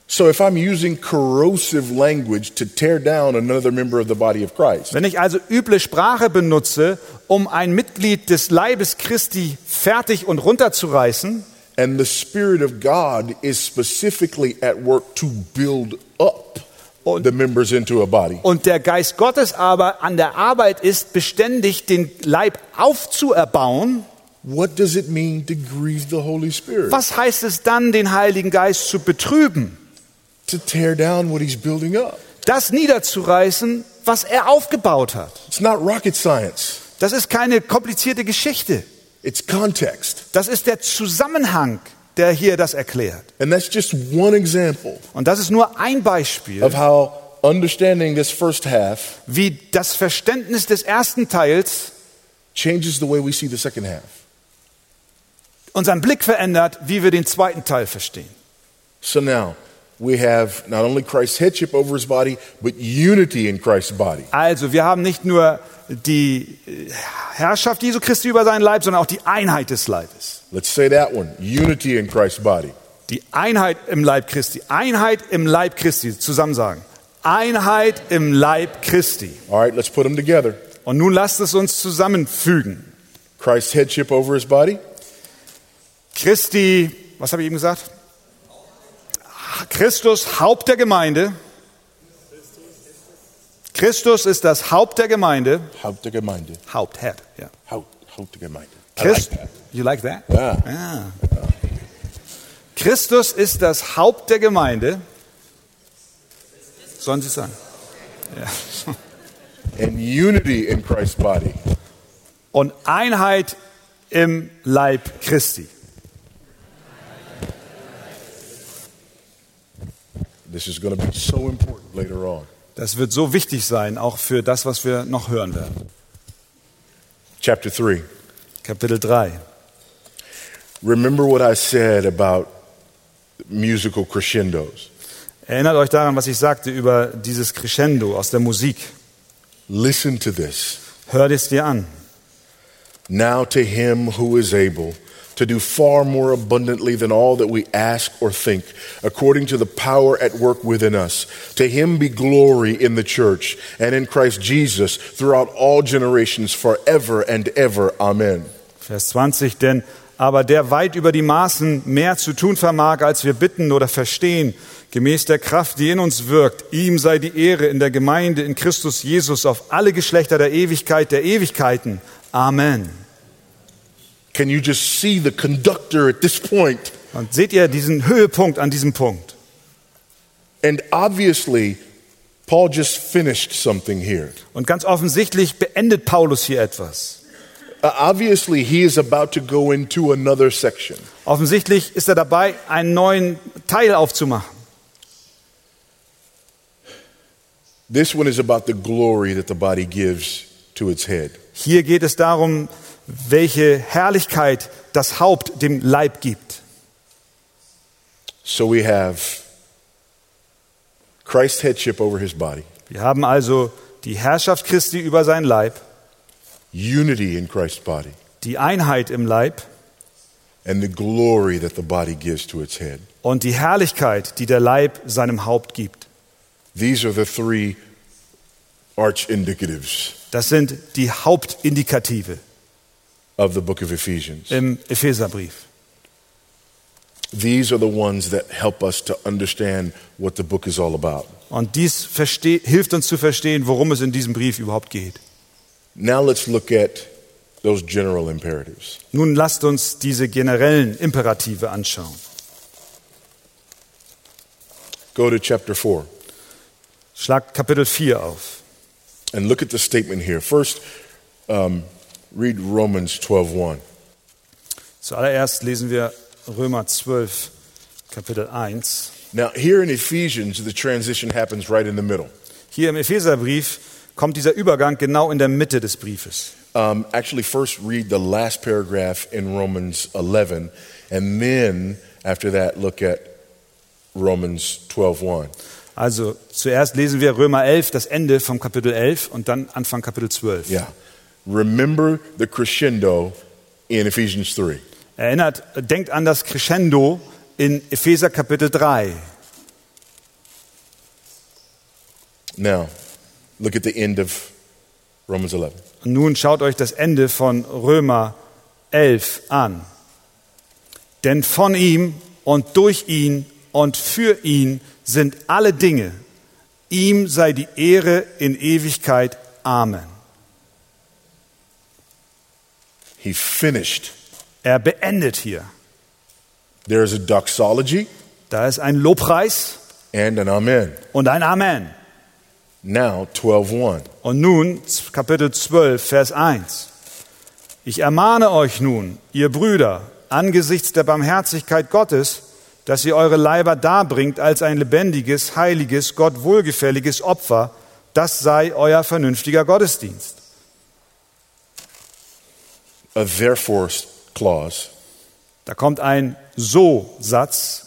So if I'm using corrosive language to tear down another member of the body of Christ, Wenn ich also üble Sprache benutze, um ein Mitglied des Leibes Christi fertig und runterzureißen, and the Spirit of God is specifically at work to build up Und- the members into a body, und der Geist Gottes aber an der Arbeit ist, beständig den Leib aufzuerbauen, what does it mean to grieve the Holy Spirit? was heißt es dann, den Heiligen Geist zu betrüben? To tear down what he's building up. Das niederzureißen, was er aufgebaut hat. It's not rocket science, Das ist keine komplizierte Geschichte. it's context. Das ist der Zusammenhang, der hier das erklärt. And that's just one example Und das ist nur ein Beispiel, of how understanding this first half wie das Verständnis des ersten Teils changes the way we see the second half. unseren Blick verändert, wie wir den zweiten Teil verstehen. So now we have not only Christ's headship over his body, but unity in Christ's body. Also, wir haben nicht nur die äh, Herrschaft Jesu Christi über seinen Leib, sondern auch die Einheit des Leibes. Let's say that one unity in Christ's body. Die Einheit im Leib Christi. Einheit im Leib Christi. Zusammen sagen. Einheit im Leib Christi. All right, let's put them together. Und nun lasst es uns zusammenfügen. Christ's headship over his body, Christi, was habe ich eben gesagt? Christus, Haupt der Gemeinde. Christus ist das Haupt der Gemeinde. Haupt der Gemeinde. Haupt, Head, ja. Haupt, Haupt der Gemeinde. Christ, like you like that? Ja. Ja. Christus ist das Haupt der Gemeinde. Sollen Sie sagen? Ja. And unity in Christ's body. Und Einheit im Leib Christi. This is going to be so important later on. Das wird so wichtig sein, auch für das, was wir noch hören werden. Chapter 3. Kapitel 3. Remember what I said about musical crescendos. Erinnert euch daran, was ich sagte über dieses Crescendo aus der Musik. Listen to this. Hör es dir an. Now to him who is able to do far more abundantly than all that we ask or think, according to the power at work within us. To him be glory in the church and in Christ Jesus throughout all generations, forever and ever. Amen. Vers 20, denn aber der weit über die Maßen mehr zu tun vermag, als wir bitten oder verstehen, gemäß der Kraft, die in uns wirkt, ihm sei die Ehre in der Gemeinde in Christus Jesus auf alle Geschlechter der Ewigkeit der Ewigkeiten. Amen. Can you just see the conductor at this point? Und seht ihr diesen Höhepunkt an diesem Punkt? And obviously, Paul just finished something here. Und ganz offensichtlich beendet Paulus hier etwas. Uh, obviously, he is about to go into another section. Offensichtlich ist er dabei, einen neuen Teil aufzumachen. This one is about the glory that the body gives to its head. Hier geht es darum, welche Herrlichkeit das Haupt dem Leib gibt. So we have Christ's headship over his body, Wir haben also die Herrschaft Christi über sein Leib, unity in Christ's body, die Einheit im Leib and the glory that the body gives to its head. und die Herrlichkeit, die der Leib seinem Haupt gibt. These are the three arch indicatives Das sind die Hauptindikative of the book of Ephesians. im Epheserbrief. These are the ones that help us to understand what the book is all about. Und dies hilft uns zu verstehen, worum es in diesem Brief überhaupt geht. Now let's look at those general imperatives. Nun lasst uns diese generellen Imperative anschauen. Go to chapter 4 Schlag Kapitel 4 auf. and look at the statement here. First, um, read Romans 12:1. Zuallererst lesen wir Römer 12, Kapitel 1. Now, here in Ephesians, the transition happens right in the middle. Hier im Epheserbrief kommt dieser Übergang genau in der Mitte des Briefes. Um, actually, first read the last paragraph in Romans 11, and then after that, look at Romans 12:1. Also zuerst lesen wir Römer 11, das Ende vom Kapitel 11 und dann Anfang Kapitel 12. Yeah. Remember the crescendo in Ephesians 3. Erinnert, denkt an das Crescendo in Epheser Kapitel 3. Now, look at the end of Romans 11. Und nun schaut euch das Ende von Römer 11 an. Denn von ihm und durch ihn und für ihn sind alle Dinge. Ihm sei die Ehre in Ewigkeit. Amen. He finished. Er beendet hier. There is a doxology Da ist ein Lobpreis and an amen. und ein Amen. Now, 12:1. Und nun Kapitel 12, Vers 1. Ich ermahne euch nun, ihr Brüder, angesichts der Barmherzigkeit Gottes, dass ihr eure Leiber darbringt als ein lebendiges, heiliges, Gott wohlgefälliges Opfer, das sei euer vernünftiger Gottesdienst. A therefore clause, Da kommt ein So-Satz,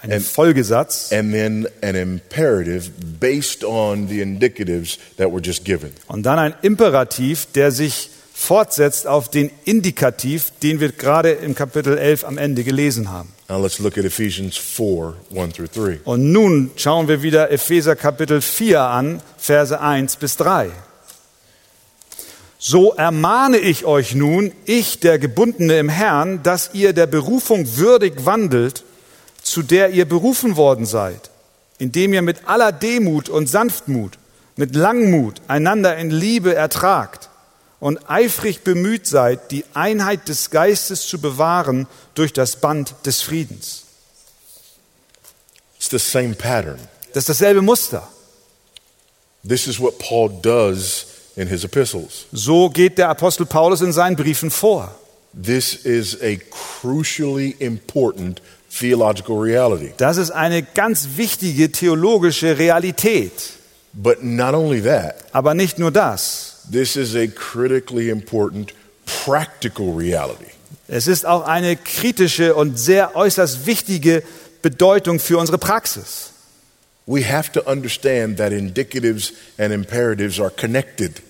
ein And- Folgesatz and then an imperative based on the indicatives that were just given. und dann ein Imperativ, der sich fortsetzt auf den Indikativ, den wir gerade im Kapitel 11 am Ende gelesen haben. Now let's look at Ephesians 4 1 through 3. Und nun schauen wir wieder Epheser Kapitel 4 an, Verse 1 bis 3. So ermahne ich euch nun, ich der Gebundene im Herrn, dass ihr der Berufung würdig wandelt, zu der ihr berufen worden seid, indem ihr mit aller Demut und Sanftmut, mit Langmut einander in Liebe ertragt und eifrig bemüht seid, die Einheit des Geistes zu bewahren durch das Band des Friedens. It's the same pattern. Das ist dasselbe Muster. This is what Paul does in his epistles. So geht der Apostel Paulus in seinen Briefen vor. This is a crucially important theological reality. Das ist eine ganz wichtige theologische Realität. But not only that, Aber nicht nur das. this is a critically important practical reality. Es ist auch eine kritische und sehr äußerst wichtige Bedeutung für unsere Praxis.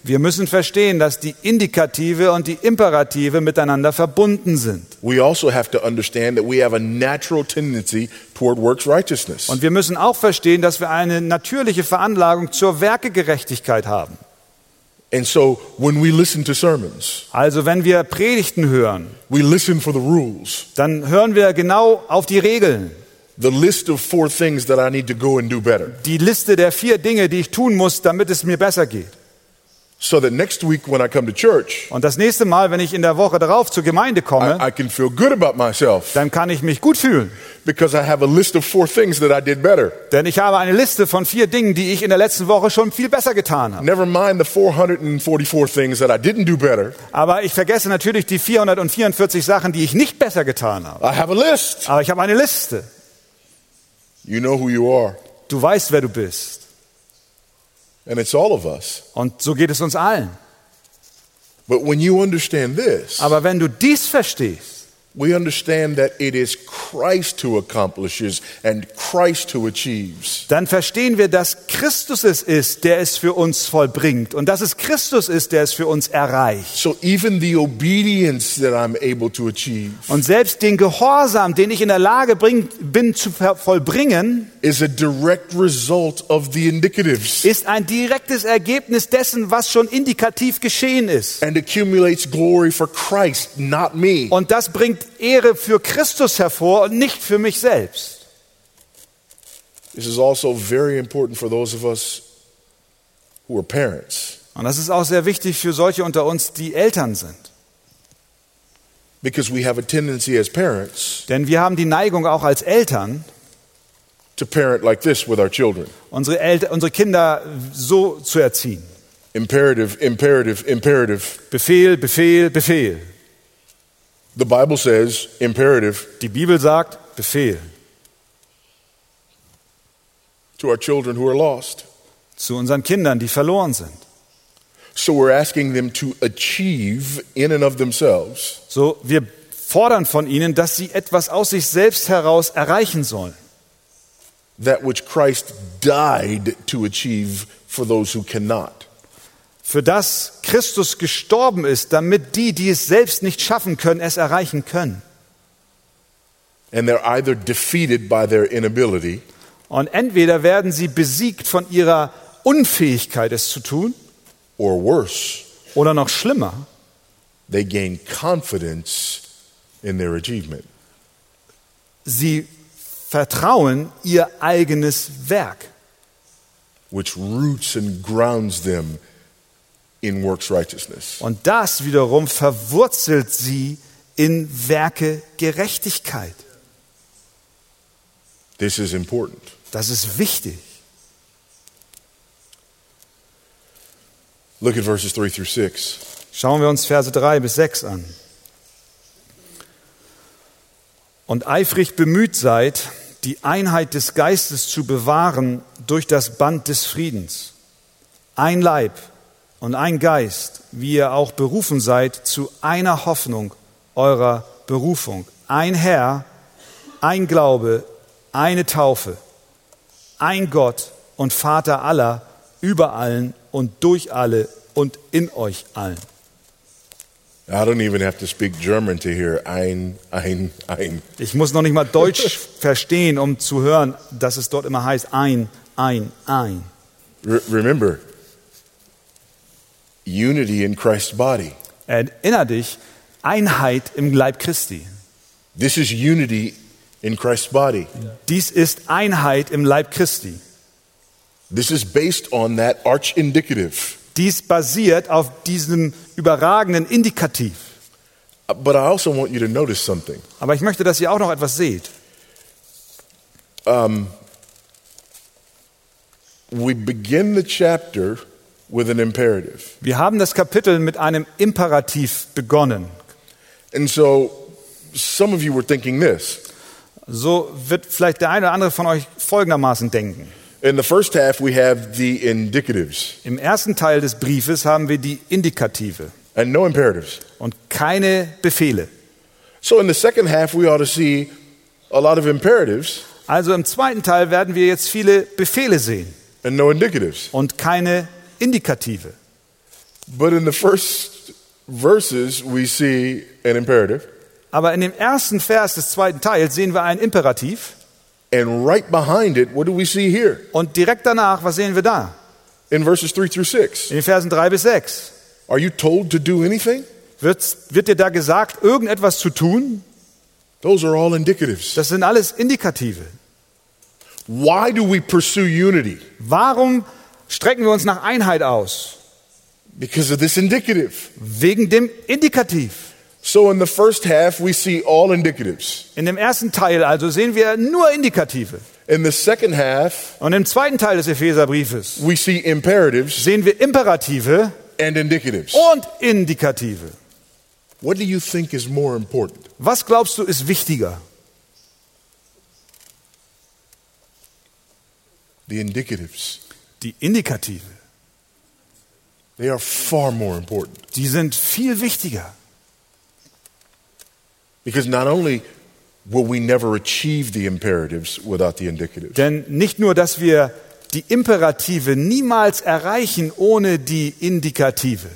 Wir müssen verstehen, dass die Indikative und die Imperative miteinander verbunden sind. We also have to understand that we have a natural tendency toward works righteousness. Und wir müssen auch verstehen, dass wir eine natürliche Veranlagung zur Werkegerechtigkeit haben. And so when we listen to sermons, Also wenn wir Predigten hören, we listen for the rules. dann hören wir genau auf die Regeln. The list of four things that I need to go and do better. die Liste der vier Dinge, die ich tun muss, damit es mir besser geht. So that next week when I come to church, Und das nächste Mal, wenn ich in der Woche darauf zur Gemeinde komme, I, I can feel good about myself dann kann ich mich gut fühlen. because I have a list of four things that I did better. Denn ich habe eine Liste von vier Dingen, die ich in der letzten Woche schon viel besser getan habe. Never mind the 444 things that I didn't do better. Aber ich vergesse natürlich die 444 Sachen, die ich nicht besser getan habe. I have a list. Aber ich habe eine Liste. You know who you are. Du weißt, wer du bist. And it's all of us. Und so geht es uns allen. But when you understand this, Aber wenn du dies verstehst, we understand that it is Christ who accomplishes and Christ who achieves. dann verstehen wir, dass Christus es ist, der es für uns vollbringt und dass es Christus ist, der es für uns erreicht. So even the obedience that I'm able to achieve Und selbst den Gehorsam, den ich in der Lage bring, bin zu vollbringen, is a direct result of the indicatives ist ein direktes Ergebnis dessen, was schon indikativ geschehen ist. and accumulates glory for Christ, not me. Und das bringt Ehre für Christus hervor und nicht für mich selbst. This is also very important for those of us who are parents Und das ist auch sehr wichtig für solche unter uns, die Eltern sind. because we have a tendency as parents Denn wir haben die Neigung auch als Eltern, to parent like this with our children. unsere, El unsere Kinder so zu erziehen. Imperative, imperative, imperative. Befehl, Befehl, Befehl. The Bible says imperative Die Bibel sagt Befehl to our children who are lost. zu unseren Kindern, die verloren sind. So we're asking them to achieve in and of themselves So, wir fordern von ihnen, dass sie etwas aus sich selbst heraus erreichen sollen. that which Christ died to achieve for those who cannot. Für das Christus gestorben ist, damit die, die es selbst nicht schaffen können, es erreichen können. And they're either defeated by their inability Und entweder werden sie besiegt von ihrer Unfähigkeit, es zu tun, or worse, oder noch schlimmer, they gain confidence in their achievement. sie vertrauen ihr eigenes Werk. which roots and grounds them in works righteousness. Und das wiederum verwurzelt sie in Werke Gerechtigkeit. This is important. Das ist wichtig. Look at verses 3 through 6. Schauen wir uns Verse 3 bis 6 an. Und eifrig bemüht seid, die Einheit des Geistes zu bewahren durch das Band des Friedens. Ein Leib und ein Geist, wie ihr auch berufen seid zu einer Hoffnung eurer Berufung. Ein Herr, ein Glaube, eine Taufe, ein Gott und Vater aller, über allen und durch alle und in euch allen. I don't even have to speak German to hear ein, ein, ein. Ich muss noch nicht mal Deutsch verstehen, um zu hören, dass es dort immer heißt ein, ein, ein. Re- remember, unity in Christ's body. Erinner dich, Einheit im Leib Christi. This is unity in Christ's body. Dies ist Einheit im Leib Christi. This is based on that arch indicative. Dies basiert auf diesem überragenden Indikativ. Uh, But I also want you to notice something. Aber ich möchte, dass ihr auch noch etwas seht. We begin the chapter with an imperative. Wir haben das Kapitel mit einem Imperativ begonnen. And so some of you were thinking this. So wird vielleicht der eine oder andere von euch folgendermaßen denken. In the first half, we have the indicatives Im ersten Teil des Briefes haben wir die Indikative and no imperatives. und keine Befehle. So in the second half, we ought to see a lot of imperatives Also im zweiten Teil werden wir jetzt viele Befehle sehen and no indicatives. und keine Indikative. But in the first verses, we see an imperative. Aber in dem ersten Vers des zweiten Teils sehen wir ein Imperativ And right behind it, what do we see here? und direkt danach, was sehen wir da? In verses 3 through 6. In den Versen 3 bis 6. Are you told to do anything? Wird, wird dir da gesagt, irgendetwas zu tun? Those are all indicatives. Das sind alles Indikative. Why do we pursue unity? Warum strecken wir uns nach Einheit aus? Because of this indicative. Wegen dem Indikativ. So in the first half, we see all indicatives. In dem ersten Teil also sehen wir nur Indikative. In the second half, Und im zweiten Teil des Epheserbriefes we see imperatives sehen wir Imperative and indicatives. und Indikative. What do you think is more important? Was glaubst du ist wichtiger? The indicatives. Die Indikative. They are far more important. Die sind viel wichtiger. Because not only will we never achieve the imperatives without the indicatives, Denn nicht nur, dass wir die Imperative niemals erreichen ohne die Indikative,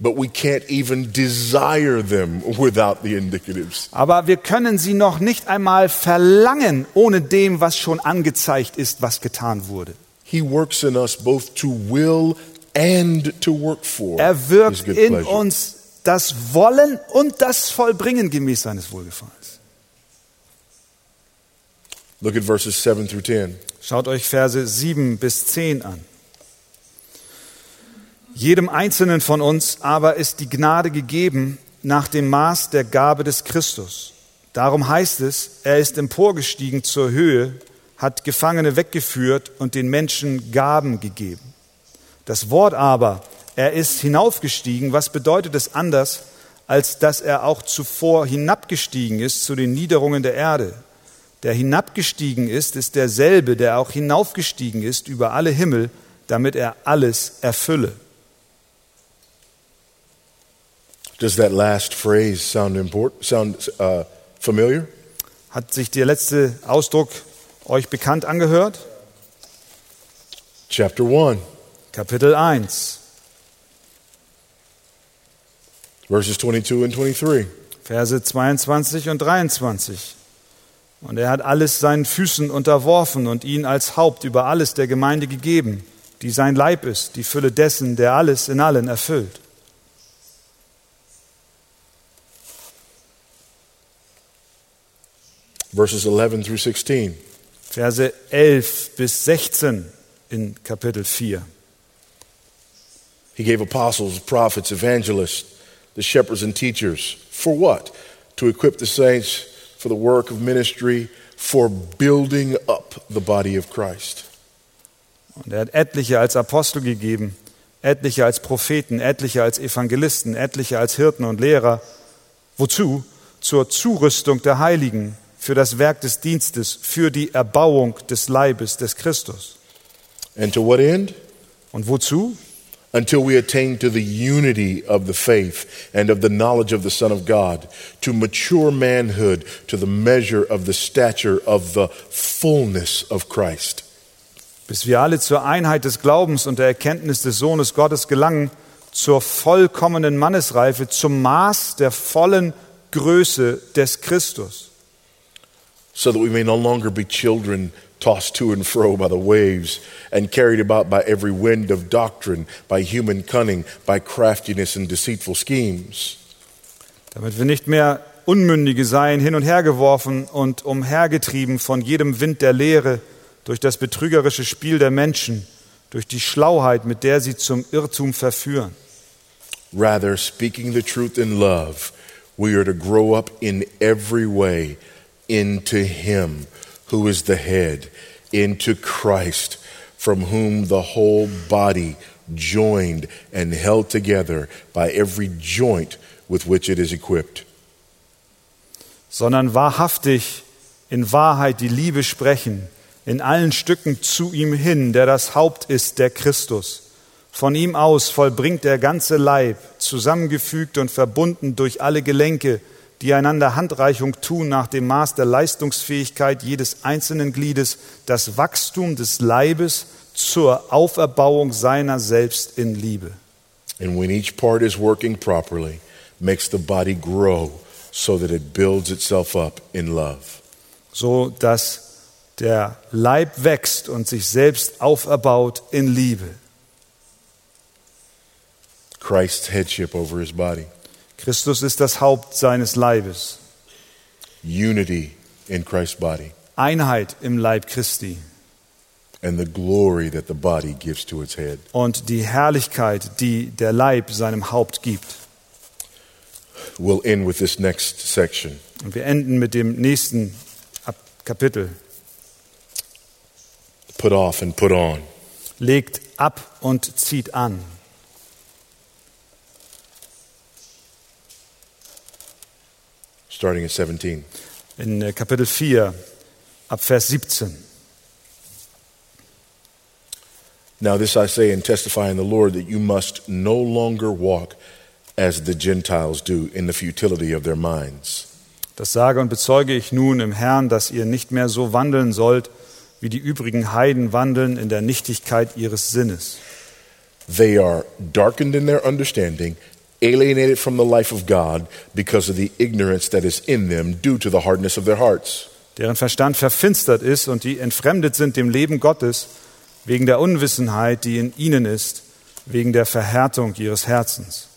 but we can't even desire them without the indicatives. aber wir können sie noch nicht einmal verlangen ohne dem, was schon angezeigt ist, was getan wurde. He works in us both to will and to work for Er wirkt good in pleasure. uns das Wollen und das Vollbringen gemäß seines Wohlgefallens. Look at verses 7 through 10. Schaut euch Verse 7 bis 10 an. Jedem Einzelnen von uns aber ist die Gnade gegeben nach dem Maß der Gabe des Christus. Darum heißt es, er ist emporgestiegen zur Höhe, hat Gefangene weggeführt und den Menschen Gaben gegeben. Das Wort aber, er ist hinaufgestiegen, was bedeutet es anders, als dass er auch zuvor hinabgestiegen ist zu den Niederungen der Erde? Der hinabgestiegen ist, ist derselbe, der auch hinaufgestiegen ist über alle Himmel, damit er alles erfülle. Does that last phrase sound? Sound uh, familiar? Hat sich der letzte Ausdruck euch bekannt angehört? Chapter 1, Kapitel 1, verses 22 and 23. Verse 22 und 23. Und er hat alles seinen Füßen unterworfen und ihn als Haupt über alles der Gemeinde gegeben, die sein Leib ist, die Fülle dessen, der alles in allen erfüllt. Verses 11 through 16. Verse 11 bis 16 in Kapitel 4. He gave apostles, prophets, evangelists, the shepherds, and teachers. For what? To equip the saints for the work of ministry, for building up the body of Christ. Und er hat etliche als Apostel gegeben, etliche als Propheten, etliche als Evangelisten, etliche als Hirten und Lehrer. Wozu? Zur Zurüstung der Heiligen, für das Werk des Dienstes, für die Erbauung des Leibes des Christus. And to what end? Und wozu? Until we attain to the unity of the faith and of the knowledge of the Son of God, to mature manhood, to the measure of the stature of the fullness of Christ. Bis wir alle zur Einheit des Glaubens und der Erkenntnis des Sohnes Gottes gelangen, zur vollkommenen Mannesreife, zum Maß der vollen Größe des Christus. So that we may no longer be children tossed to and fro by the waves and carried about by every wind of doctrine, by human cunning, by craftiness and deceitful schemes. damit wir nicht mehr Unmündige seien, hin und her geworfen und umhergetrieben von jedem Wind der Lehre, durch das betrügerische Spiel der Menschen, durch die Schlauheit, mit der sie zum Irrtum verführen. Rather, speaking the truth in love, we are to grow up in every way into Him who is the head, into Christ, from whom the whole body, joined and held together by every joint with which it is equipped. sondern wahrhaftig in Wahrheit die Liebe sprechen, in allen Stücken zu ihm hin, der das Haupt ist, der Christus. Von ihm aus vollbringt der ganze Leib, zusammengefügt und verbunden durch alle Gelenke, die einander Handreichung tun nach dem Maß der Leistungsfähigkeit jedes einzelnen Gliedes, das Wachstum des Leibes zur Auferbauung seiner selbst in Liebe. And when each part is working properly, makes the body grow so that it builds itself up in love. so dass der Leib wächst und sich selbst auferbaut in Liebe. Christ's headship over his body, Christus ist das Haupt seines Leibes, unity in Christ's body, Einheit im Leib Christi and the glory that the body gives to its head. und die Herrlichkeit, die der Leib seinem Haupt gibt. We'll end with this next section. Und wir enden mit dem nächsten Kapitel. Put off and put on. Legt ab und zieht an. Starting at 17. In äh, Kapitel 4 ab Vers 17. Now, this I say and testify in the Lord that you must no longer walk as the Gentiles do in the futility of their minds. Das sage und bezeuge ich nun im Herrn, dass ihr nicht mehr so wandeln sollt, wie die übrigen Heiden wandeln in der Nichtigkeit ihres Sinnes. They are darkened in their understanding, alienated from the life of God because of the ignorance that is in them due to the hardness of their hearts. deren Verstand verfinstert ist und die entfremdet sind dem Leben Gottes wegen der Unwissenheit, die in ihnen ist, wegen der Verhärtung ihres Herzens.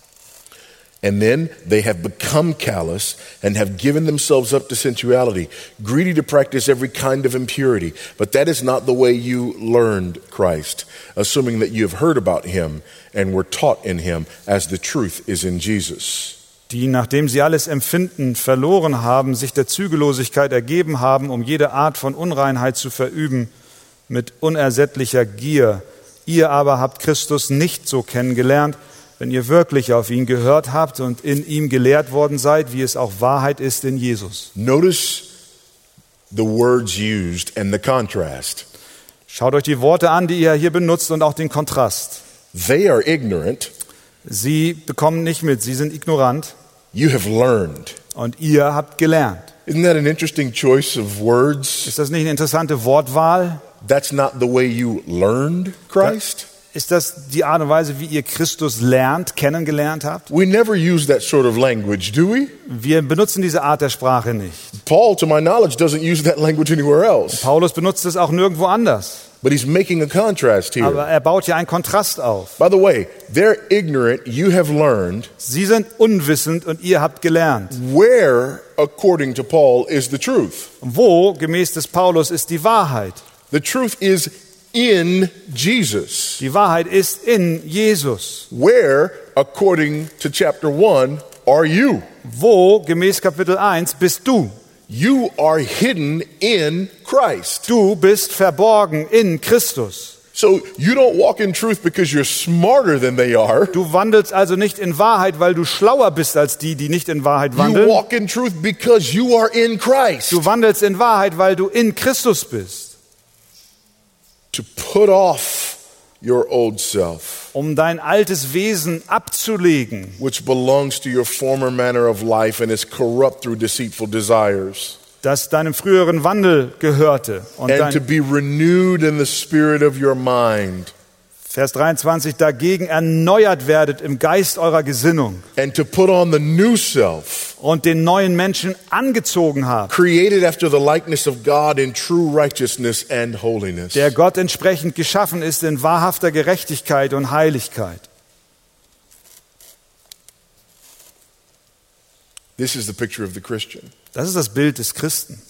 And then they have become callous and have given themselves up to sensuality, greedy to practice every kind of impurity. But that is not the way you learned Christ, assuming that you have heard about him and were taught in him, as the truth is in Jesus. die, nachdem sie alles Empfinden verloren haben, sich der Zügellosigkeit ergeben haben, um jede Art von Unreinheit zu verüben, mit unersättlicher Gier. Ihr aber habt Christus nicht so kennengelernt, wenn ihr wirklich auf ihn gehört habt und in ihm gelehrt worden seid, wie es auch Wahrheit ist in Jesus. Notice the words used and the contrast. Schaut euch die Worte an, die ihr hier benutzt und auch den Kontrast. They are ignorant, Sie bekommen nicht mit, sie sind ignorant you have learned. und ihr habt gelernt. Isn't that an interesting choice of words? Ist das nicht eine interessante Wortwahl? That's not the way you learned Christ. Ist das die Art und Weise, wie ihr Christus lernt, kennengelernt habt? We never use that sort of language, do we? Wir benutzen diese Art der Sprache nicht. Paul, to my knowledge, doesn't use that language anywhere else. Paulus benutzt es auch nirgendwo anders. But he's making a contrast here. Aber er baut ja einen Kontrast auf. By the way, they're ignorant, you have learned. Sie sind unwissend und ihr habt gelernt. Where, according to Paul, is the truth? Wo, gemäß des Paulus, ist die Wahrheit? The truth is in Jesus. Die Wahrheit ist in Jesus. Where, according to chapter 1, are you? Wo, gemäß Kapitel 1, bist du? You are hidden in Christ. Du bist verborgen in Christus. So you don't walk in truth because you're smarter than they are. Du wandelst also nicht in Wahrheit, weil du schlauer bist als die, die nicht in Wahrheit You wandeln. walk in truth because you are in Christ. Du wandelst in Wahrheit, weil du in Christus bist. To put off your old self, Um dein altes Wesen abzulegen, which belongs to your former manner of life and is corrupt through deceitful desires, das deinem früheren Wandel gehörte. Und and to dein, be renewed in the spirit of your mind, Vers 23, dagegen erneuert werdet im Geist eurer Gesinnung and to put on the new self, und den neuen Menschen angezogen habt, created after the likeness of God in true righteousness and holiness. der Gott entsprechend geschaffen ist in wahrhafter Gerechtigkeit und Heiligkeit. This is the picture of the Christian. Das ist das Bild des Christen.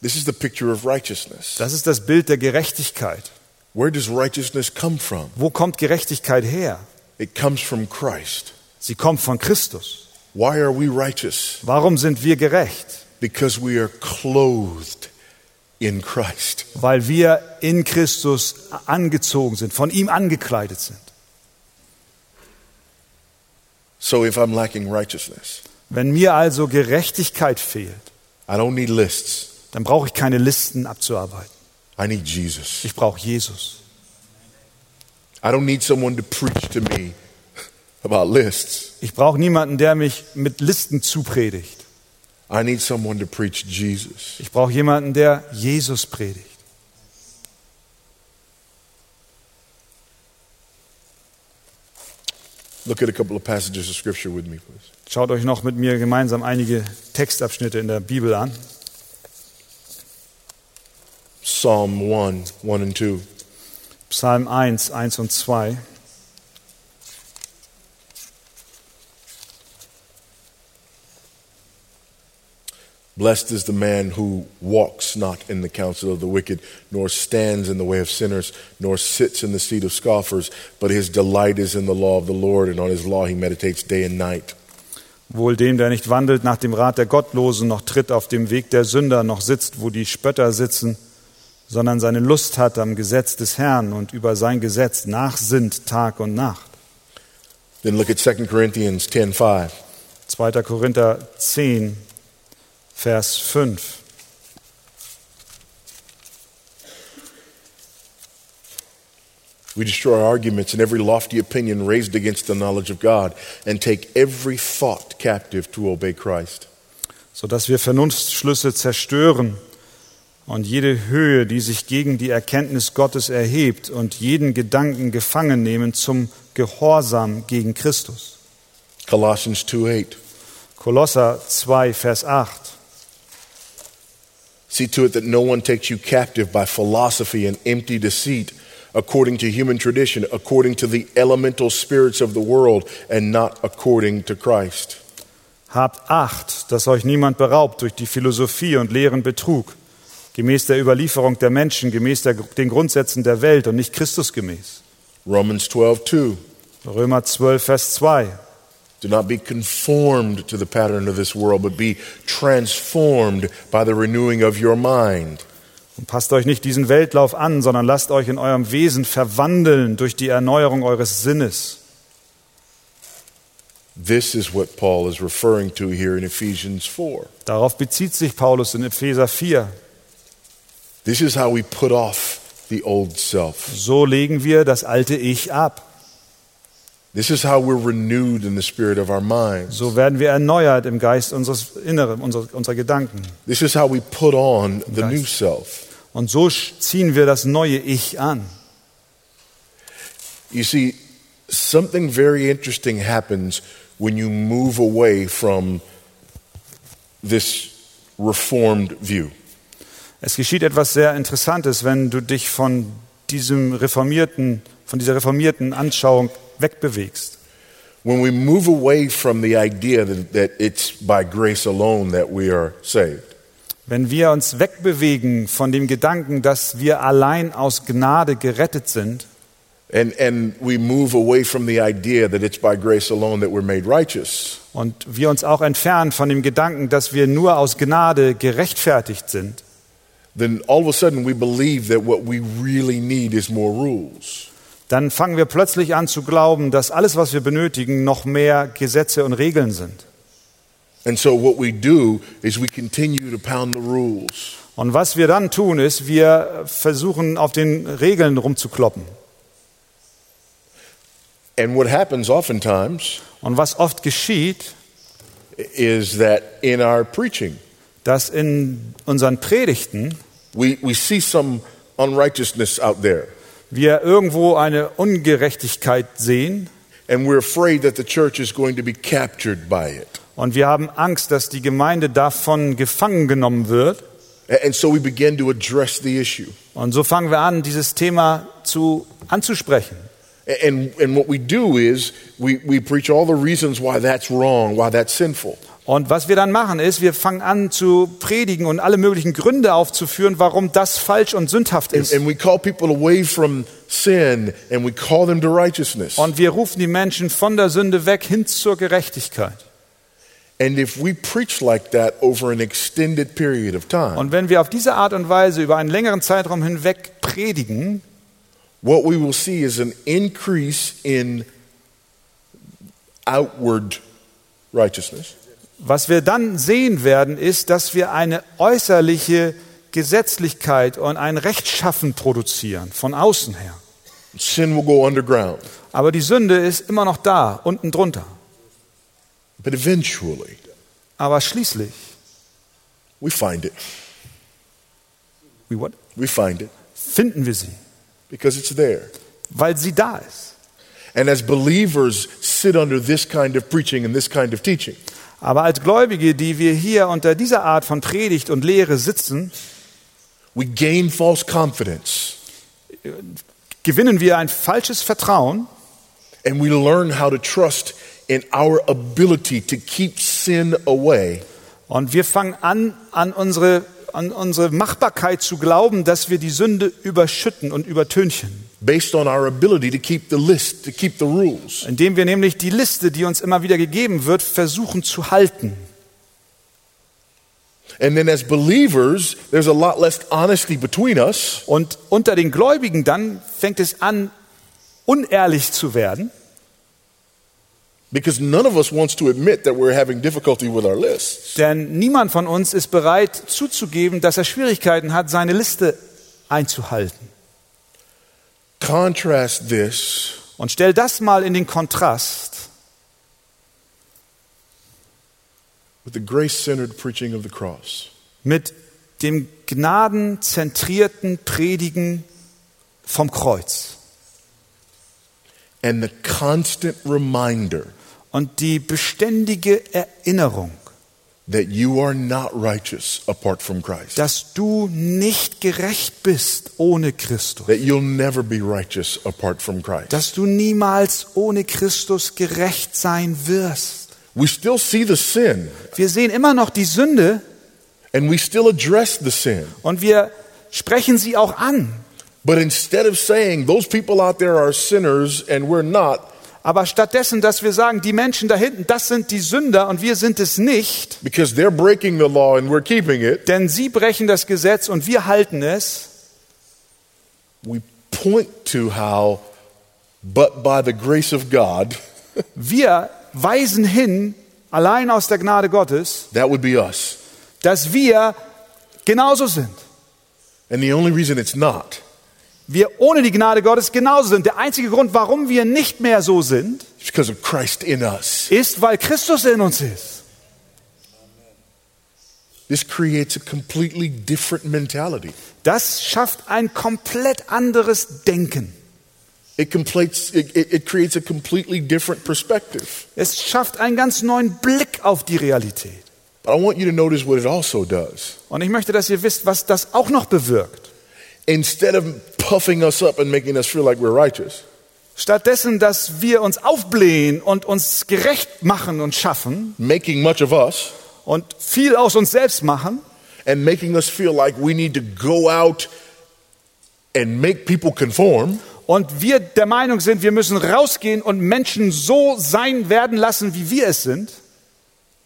This is the picture of righteousness. Das ist das Bild der Gerechtigkeit. Where does righteousness come from? Wo kommt Gerechtigkeit her? It comes from Christ. Sie kommt von Christus. Why are we righteous? Warum sind wir gerecht? Because we are clothed in Christ. Weil wir in Christus angezogen sind, von ihm angekleidet sind. So if I'm lacking righteousness, Wenn mir also Gerechtigkeit fehlt, I don't need lists. dann brauche ich keine Listen abzuarbeiten. I need Jesus. Ich brauche Jesus. I don't need someone to preach to me about lists. Ich brauche niemanden, der mich mit Listen zupredigt. I need someone to preach Jesus. Ich brauche jemanden, der Jesus predigt. Look at a couple of passages of scripture with me, please. Schaut euch noch mit mir gemeinsam einige Textabschnitte in der Bibel an. Psalm 1, 1 and 2. Psalm 1, 1 und 2. Blessed is the man who walks not in the counsel of the wicked, nor stands in the way of sinners, nor sits in the seat of scoffers, but his delight is in the law of the Lord, and on his law he meditates day and night. Wohl dem, der nicht wandelt nach dem Rat der Gottlosen, noch tritt auf dem Weg der Sünder, noch sitzt, wo die Spötter sitzen, sondern seine Lust hat am Gesetz des Herrn und über sein Gesetz nachsinnt Tag und Nacht. Then look at 2 Corinthians 10 5. 2. Korinther 10, Vers 5. We destroy arguments and every lofty opinion raised against the knowledge of God and take every thought captive to obey Christ. sodass wir Vernunftsschlüsse zerstören und jede Höhe, die sich gegen die Erkenntnis Gottes erhebt und jeden Gedanken gefangen nehmen zum Gehorsam gegen Christus. Colossians 2 8. Kolosser 2, Vers 8. See to it that no one takes you captive by philosophy and empty deceit, according to human tradition, according to the elemental spirits of the world, and not according to Christ. Habt Acht, dass euch niemand beraubt durch die Philosophie und leeren Betrug, gemäß der Überlieferung der Menschen, gemäß der, den Grundsätzen der Welt und nicht Christus gemäß. Romans 12 2. Römer 12, Vers 2. Do not be conformed to the pattern of this world, but be transformed by the renewing of your mind. Und passt euch nicht diesen Weltlauf an, sondern lasst euch in eurem Wesen verwandeln durch die Erneuerung eures Sinnes. This is what Paul is referring to here in Ephesians 4. Darauf bezieht sich Paulus in Epheser 4. This is how we put off the old self. So legen wir das alte Ich ab. This is how we're renewed in the spirit of our minds. So werden wir erneuert im Geist unseres Inneren, unserer, unserer Gedanken. This is how we put on the new self. Und so ziehen wir das neue Ich an. You see, something very interesting happens when you move away from this reformed view. Es geschieht etwas sehr Interessantes, wenn du dich von diesem reformierten, von dieser reformierten Anschauung wegbewegst. When we move away from the idea that, that it's by grace alone that we are saved. Wenn wir uns wegbewegen von dem Gedanken, dass wir allein aus Gnade gerettet sind And, and we move away from the idea that it's by grace alone that we're made righteous. und wir uns auch entfernen von dem Gedanken, dass wir nur aus Gnade gerechtfertigt sind, Then all of a sudden we believe that what we really need is more rules. dann fangen wir plötzlich an zu glauben, dass alles, was wir benötigen, noch mehr Gesetze und Regeln sind. And so what we do is we continue to pound the rules. Und was wir dann tun, ist, wir versuchen, auf den Regeln rumzukloppen. And what happens oftentimes Und was oft geschieht, is that in our preaching, dass in unseren Predigten we, we see some unrighteousness out there. wir irgendwo eine Ungerechtigkeit sehen And we're afraid that the church is going to be captured by it. und wir haben Angst, dass die Gemeinde davon gefangen genommen wird. And so we begin to address the issue. Und so fangen wir an, dieses Thema zu, anzusprechen. And, and what we do is we, we preach all the reasons why that's wrong, why that's sinful. Und was wir dann machen, ist, wir fangen an zu predigen und alle möglichen Gründe aufzuführen, warum das falsch und sündhaft And, ist. and and. Und wir rufen die Menschen von der Sünde weg hin zur Gerechtigkeit. And if we preach like that over an extended period of time, Und wenn wir auf diese Art und Weise über einen längeren Zeitraum hinweg predigen, what we will see is an increase in outward righteousness. Was wir dann sehen werden, ist, dass wir eine äußerliche Gesetzlichkeit und ein Rechtschaffen produzieren, von außen her. Sin will go underground. Aber die Sünde ist immer noch da, unten drunter. But eventually, Aber schließlich, we find it. we what? We find it finden wir sie, because it's there. weil sie da ist. And as believers sit under this kind of preaching and this kind of teaching, Aber als Gläubige, die wir hier unter dieser Art von Predigt und Lehre sitzen, we gain false confidence gewinnen wir ein falsches Vertrauen and we learn how to trust in our ability to keep sin away und wir fangen an, an unsere, an unsere Machbarkeit zu glauben, dass wir die Sünde überschütten und übertünchen. Based on our ability to keep the list, to keep the rules. Indem wir nämlich die Liste, die uns immer wieder gegeben wird, versuchen zu halten. And then as believers, there's a lot less honesty between us Und unter den Gläubigen dann fängt es an, unehrlich zu werden, because none of us wants to admit that we're having difficulty with our lists. denn niemand von uns ist bereit zuzugeben, dass er Schwierigkeiten hat, seine Liste einzuhalten. Contrast this Und stell das mal in den Kontrast with the grace centered preaching of the cross. mit dem gnadenzentrierten Predigen vom Kreuz and the constant reminder und die beständige Erinnerung, that you are not righteous apart from Christ. dass du nicht gerecht bist ohne Christus, That you'll never be righteous apart from Christ. dass du niemals ohne Christus gerecht sein wirst. We still see the sin Wir sehen immer noch die Sünde and we still address the sin. und wir sprechen sie auch an. But instead of saying those people out there are sinners and we're not, Aber stattdessen, dass wir sagen, die Menschen da hinten, das sind die Sünder und wir sind es nicht, because they're breaking the law and we're keeping it, denn sie brechen das Gesetz und wir halten es, we point to how, but by the grace of God, wir weisen hin, allein aus der Gnade Gottes, that would be us. dass wir genauso sind. And the only reason it's not Wir ohne die Gnade Gottes genauso sind. Der einzige Grund, warum wir nicht mehr so sind, ist, weil Christus in uns ist. Das schafft ein komplett anderes Denken. It, completes, it, it, it creates a completely different perspective. Es schafft einen ganz neuen Blick auf die Realität. But I want you to notice what it also does. Und ich möchte, dass ihr wisst, was das auch noch bewirkt. Instead of puffing us up and making us feel like we're righteous, Stattdessen, dass wir uns aufblähen und uns gerecht machen und schaffen making much of us, und viel aus uns selbst machen and making us feel like we need to go out and make people conform, und wir der Meinung sind, wir müssen rausgehen und Menschen so sein werden lassen, wie wir es sind,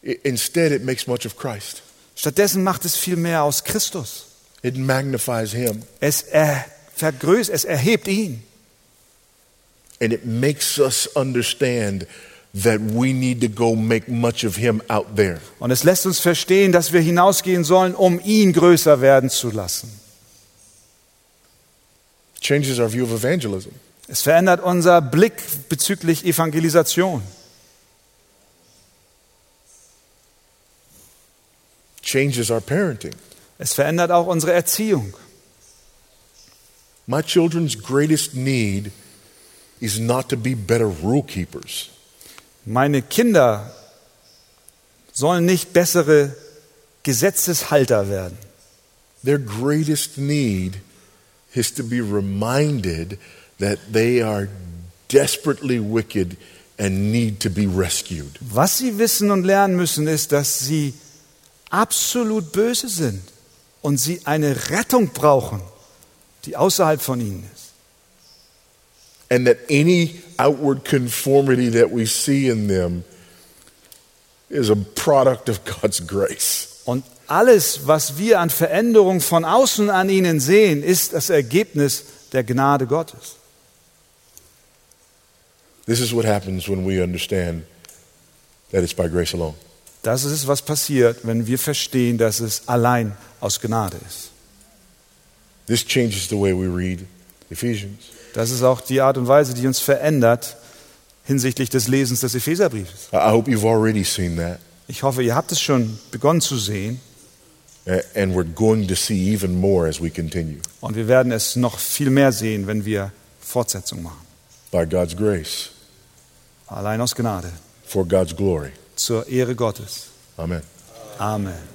instead it makes much of Christ. stattdessen macht es viel mehr aus Christus. It magnifies him Es er vergrößert, es erhebt ihn. and it makes us understand that we need to go make much of him out there. Und es lässt uns verstehen, dass wir hinausgehen sollen, um ihn größer werden zu lassen. Changes our view of evangelism. Es verändert unser Blick bezüglich Evangelisation. Changes our parenting. Es verändert auch unsere Erziehung. My children's greatest need is not to be better rule keepers. Meine Kinder sollen nicht bessere Gesetzeshalter werden. Their greatest need is to be reminded that they are desperately wicked and need to be rescued. Was sie wissen und lernen müssen, ist, dass sie absolut böse sind und sie eine Rettung brauchen, die außerhalb von ihnen ist. And that any outward conformity that we see in them is a product of God's grace. Und alles, was wir an Veränderung von außen an ihnen sehen, ist das Ergebnis der Gnade Gottes. This is what happens when we understand that it's by grace alone. Das ist, was passiert, wenn wir verstehen, dass es allein aus Gnade ist. This changes the way we read Ephesians. Das ist auch die Art und Weise, die uns verändert hinsichtlich des Lesens des Epheserbriefes. I hope you've already seen that. Ich hoffe, ihr habt es schon begonnen zu sehen And we're going to see even more as we continue. und wir werden es noch viel mehr sehen, wenn wir Fortsetzung machen. By God's grace, Allein aus Gnade, for God's glory. Zur Ehre Gottes. Amen. Amen.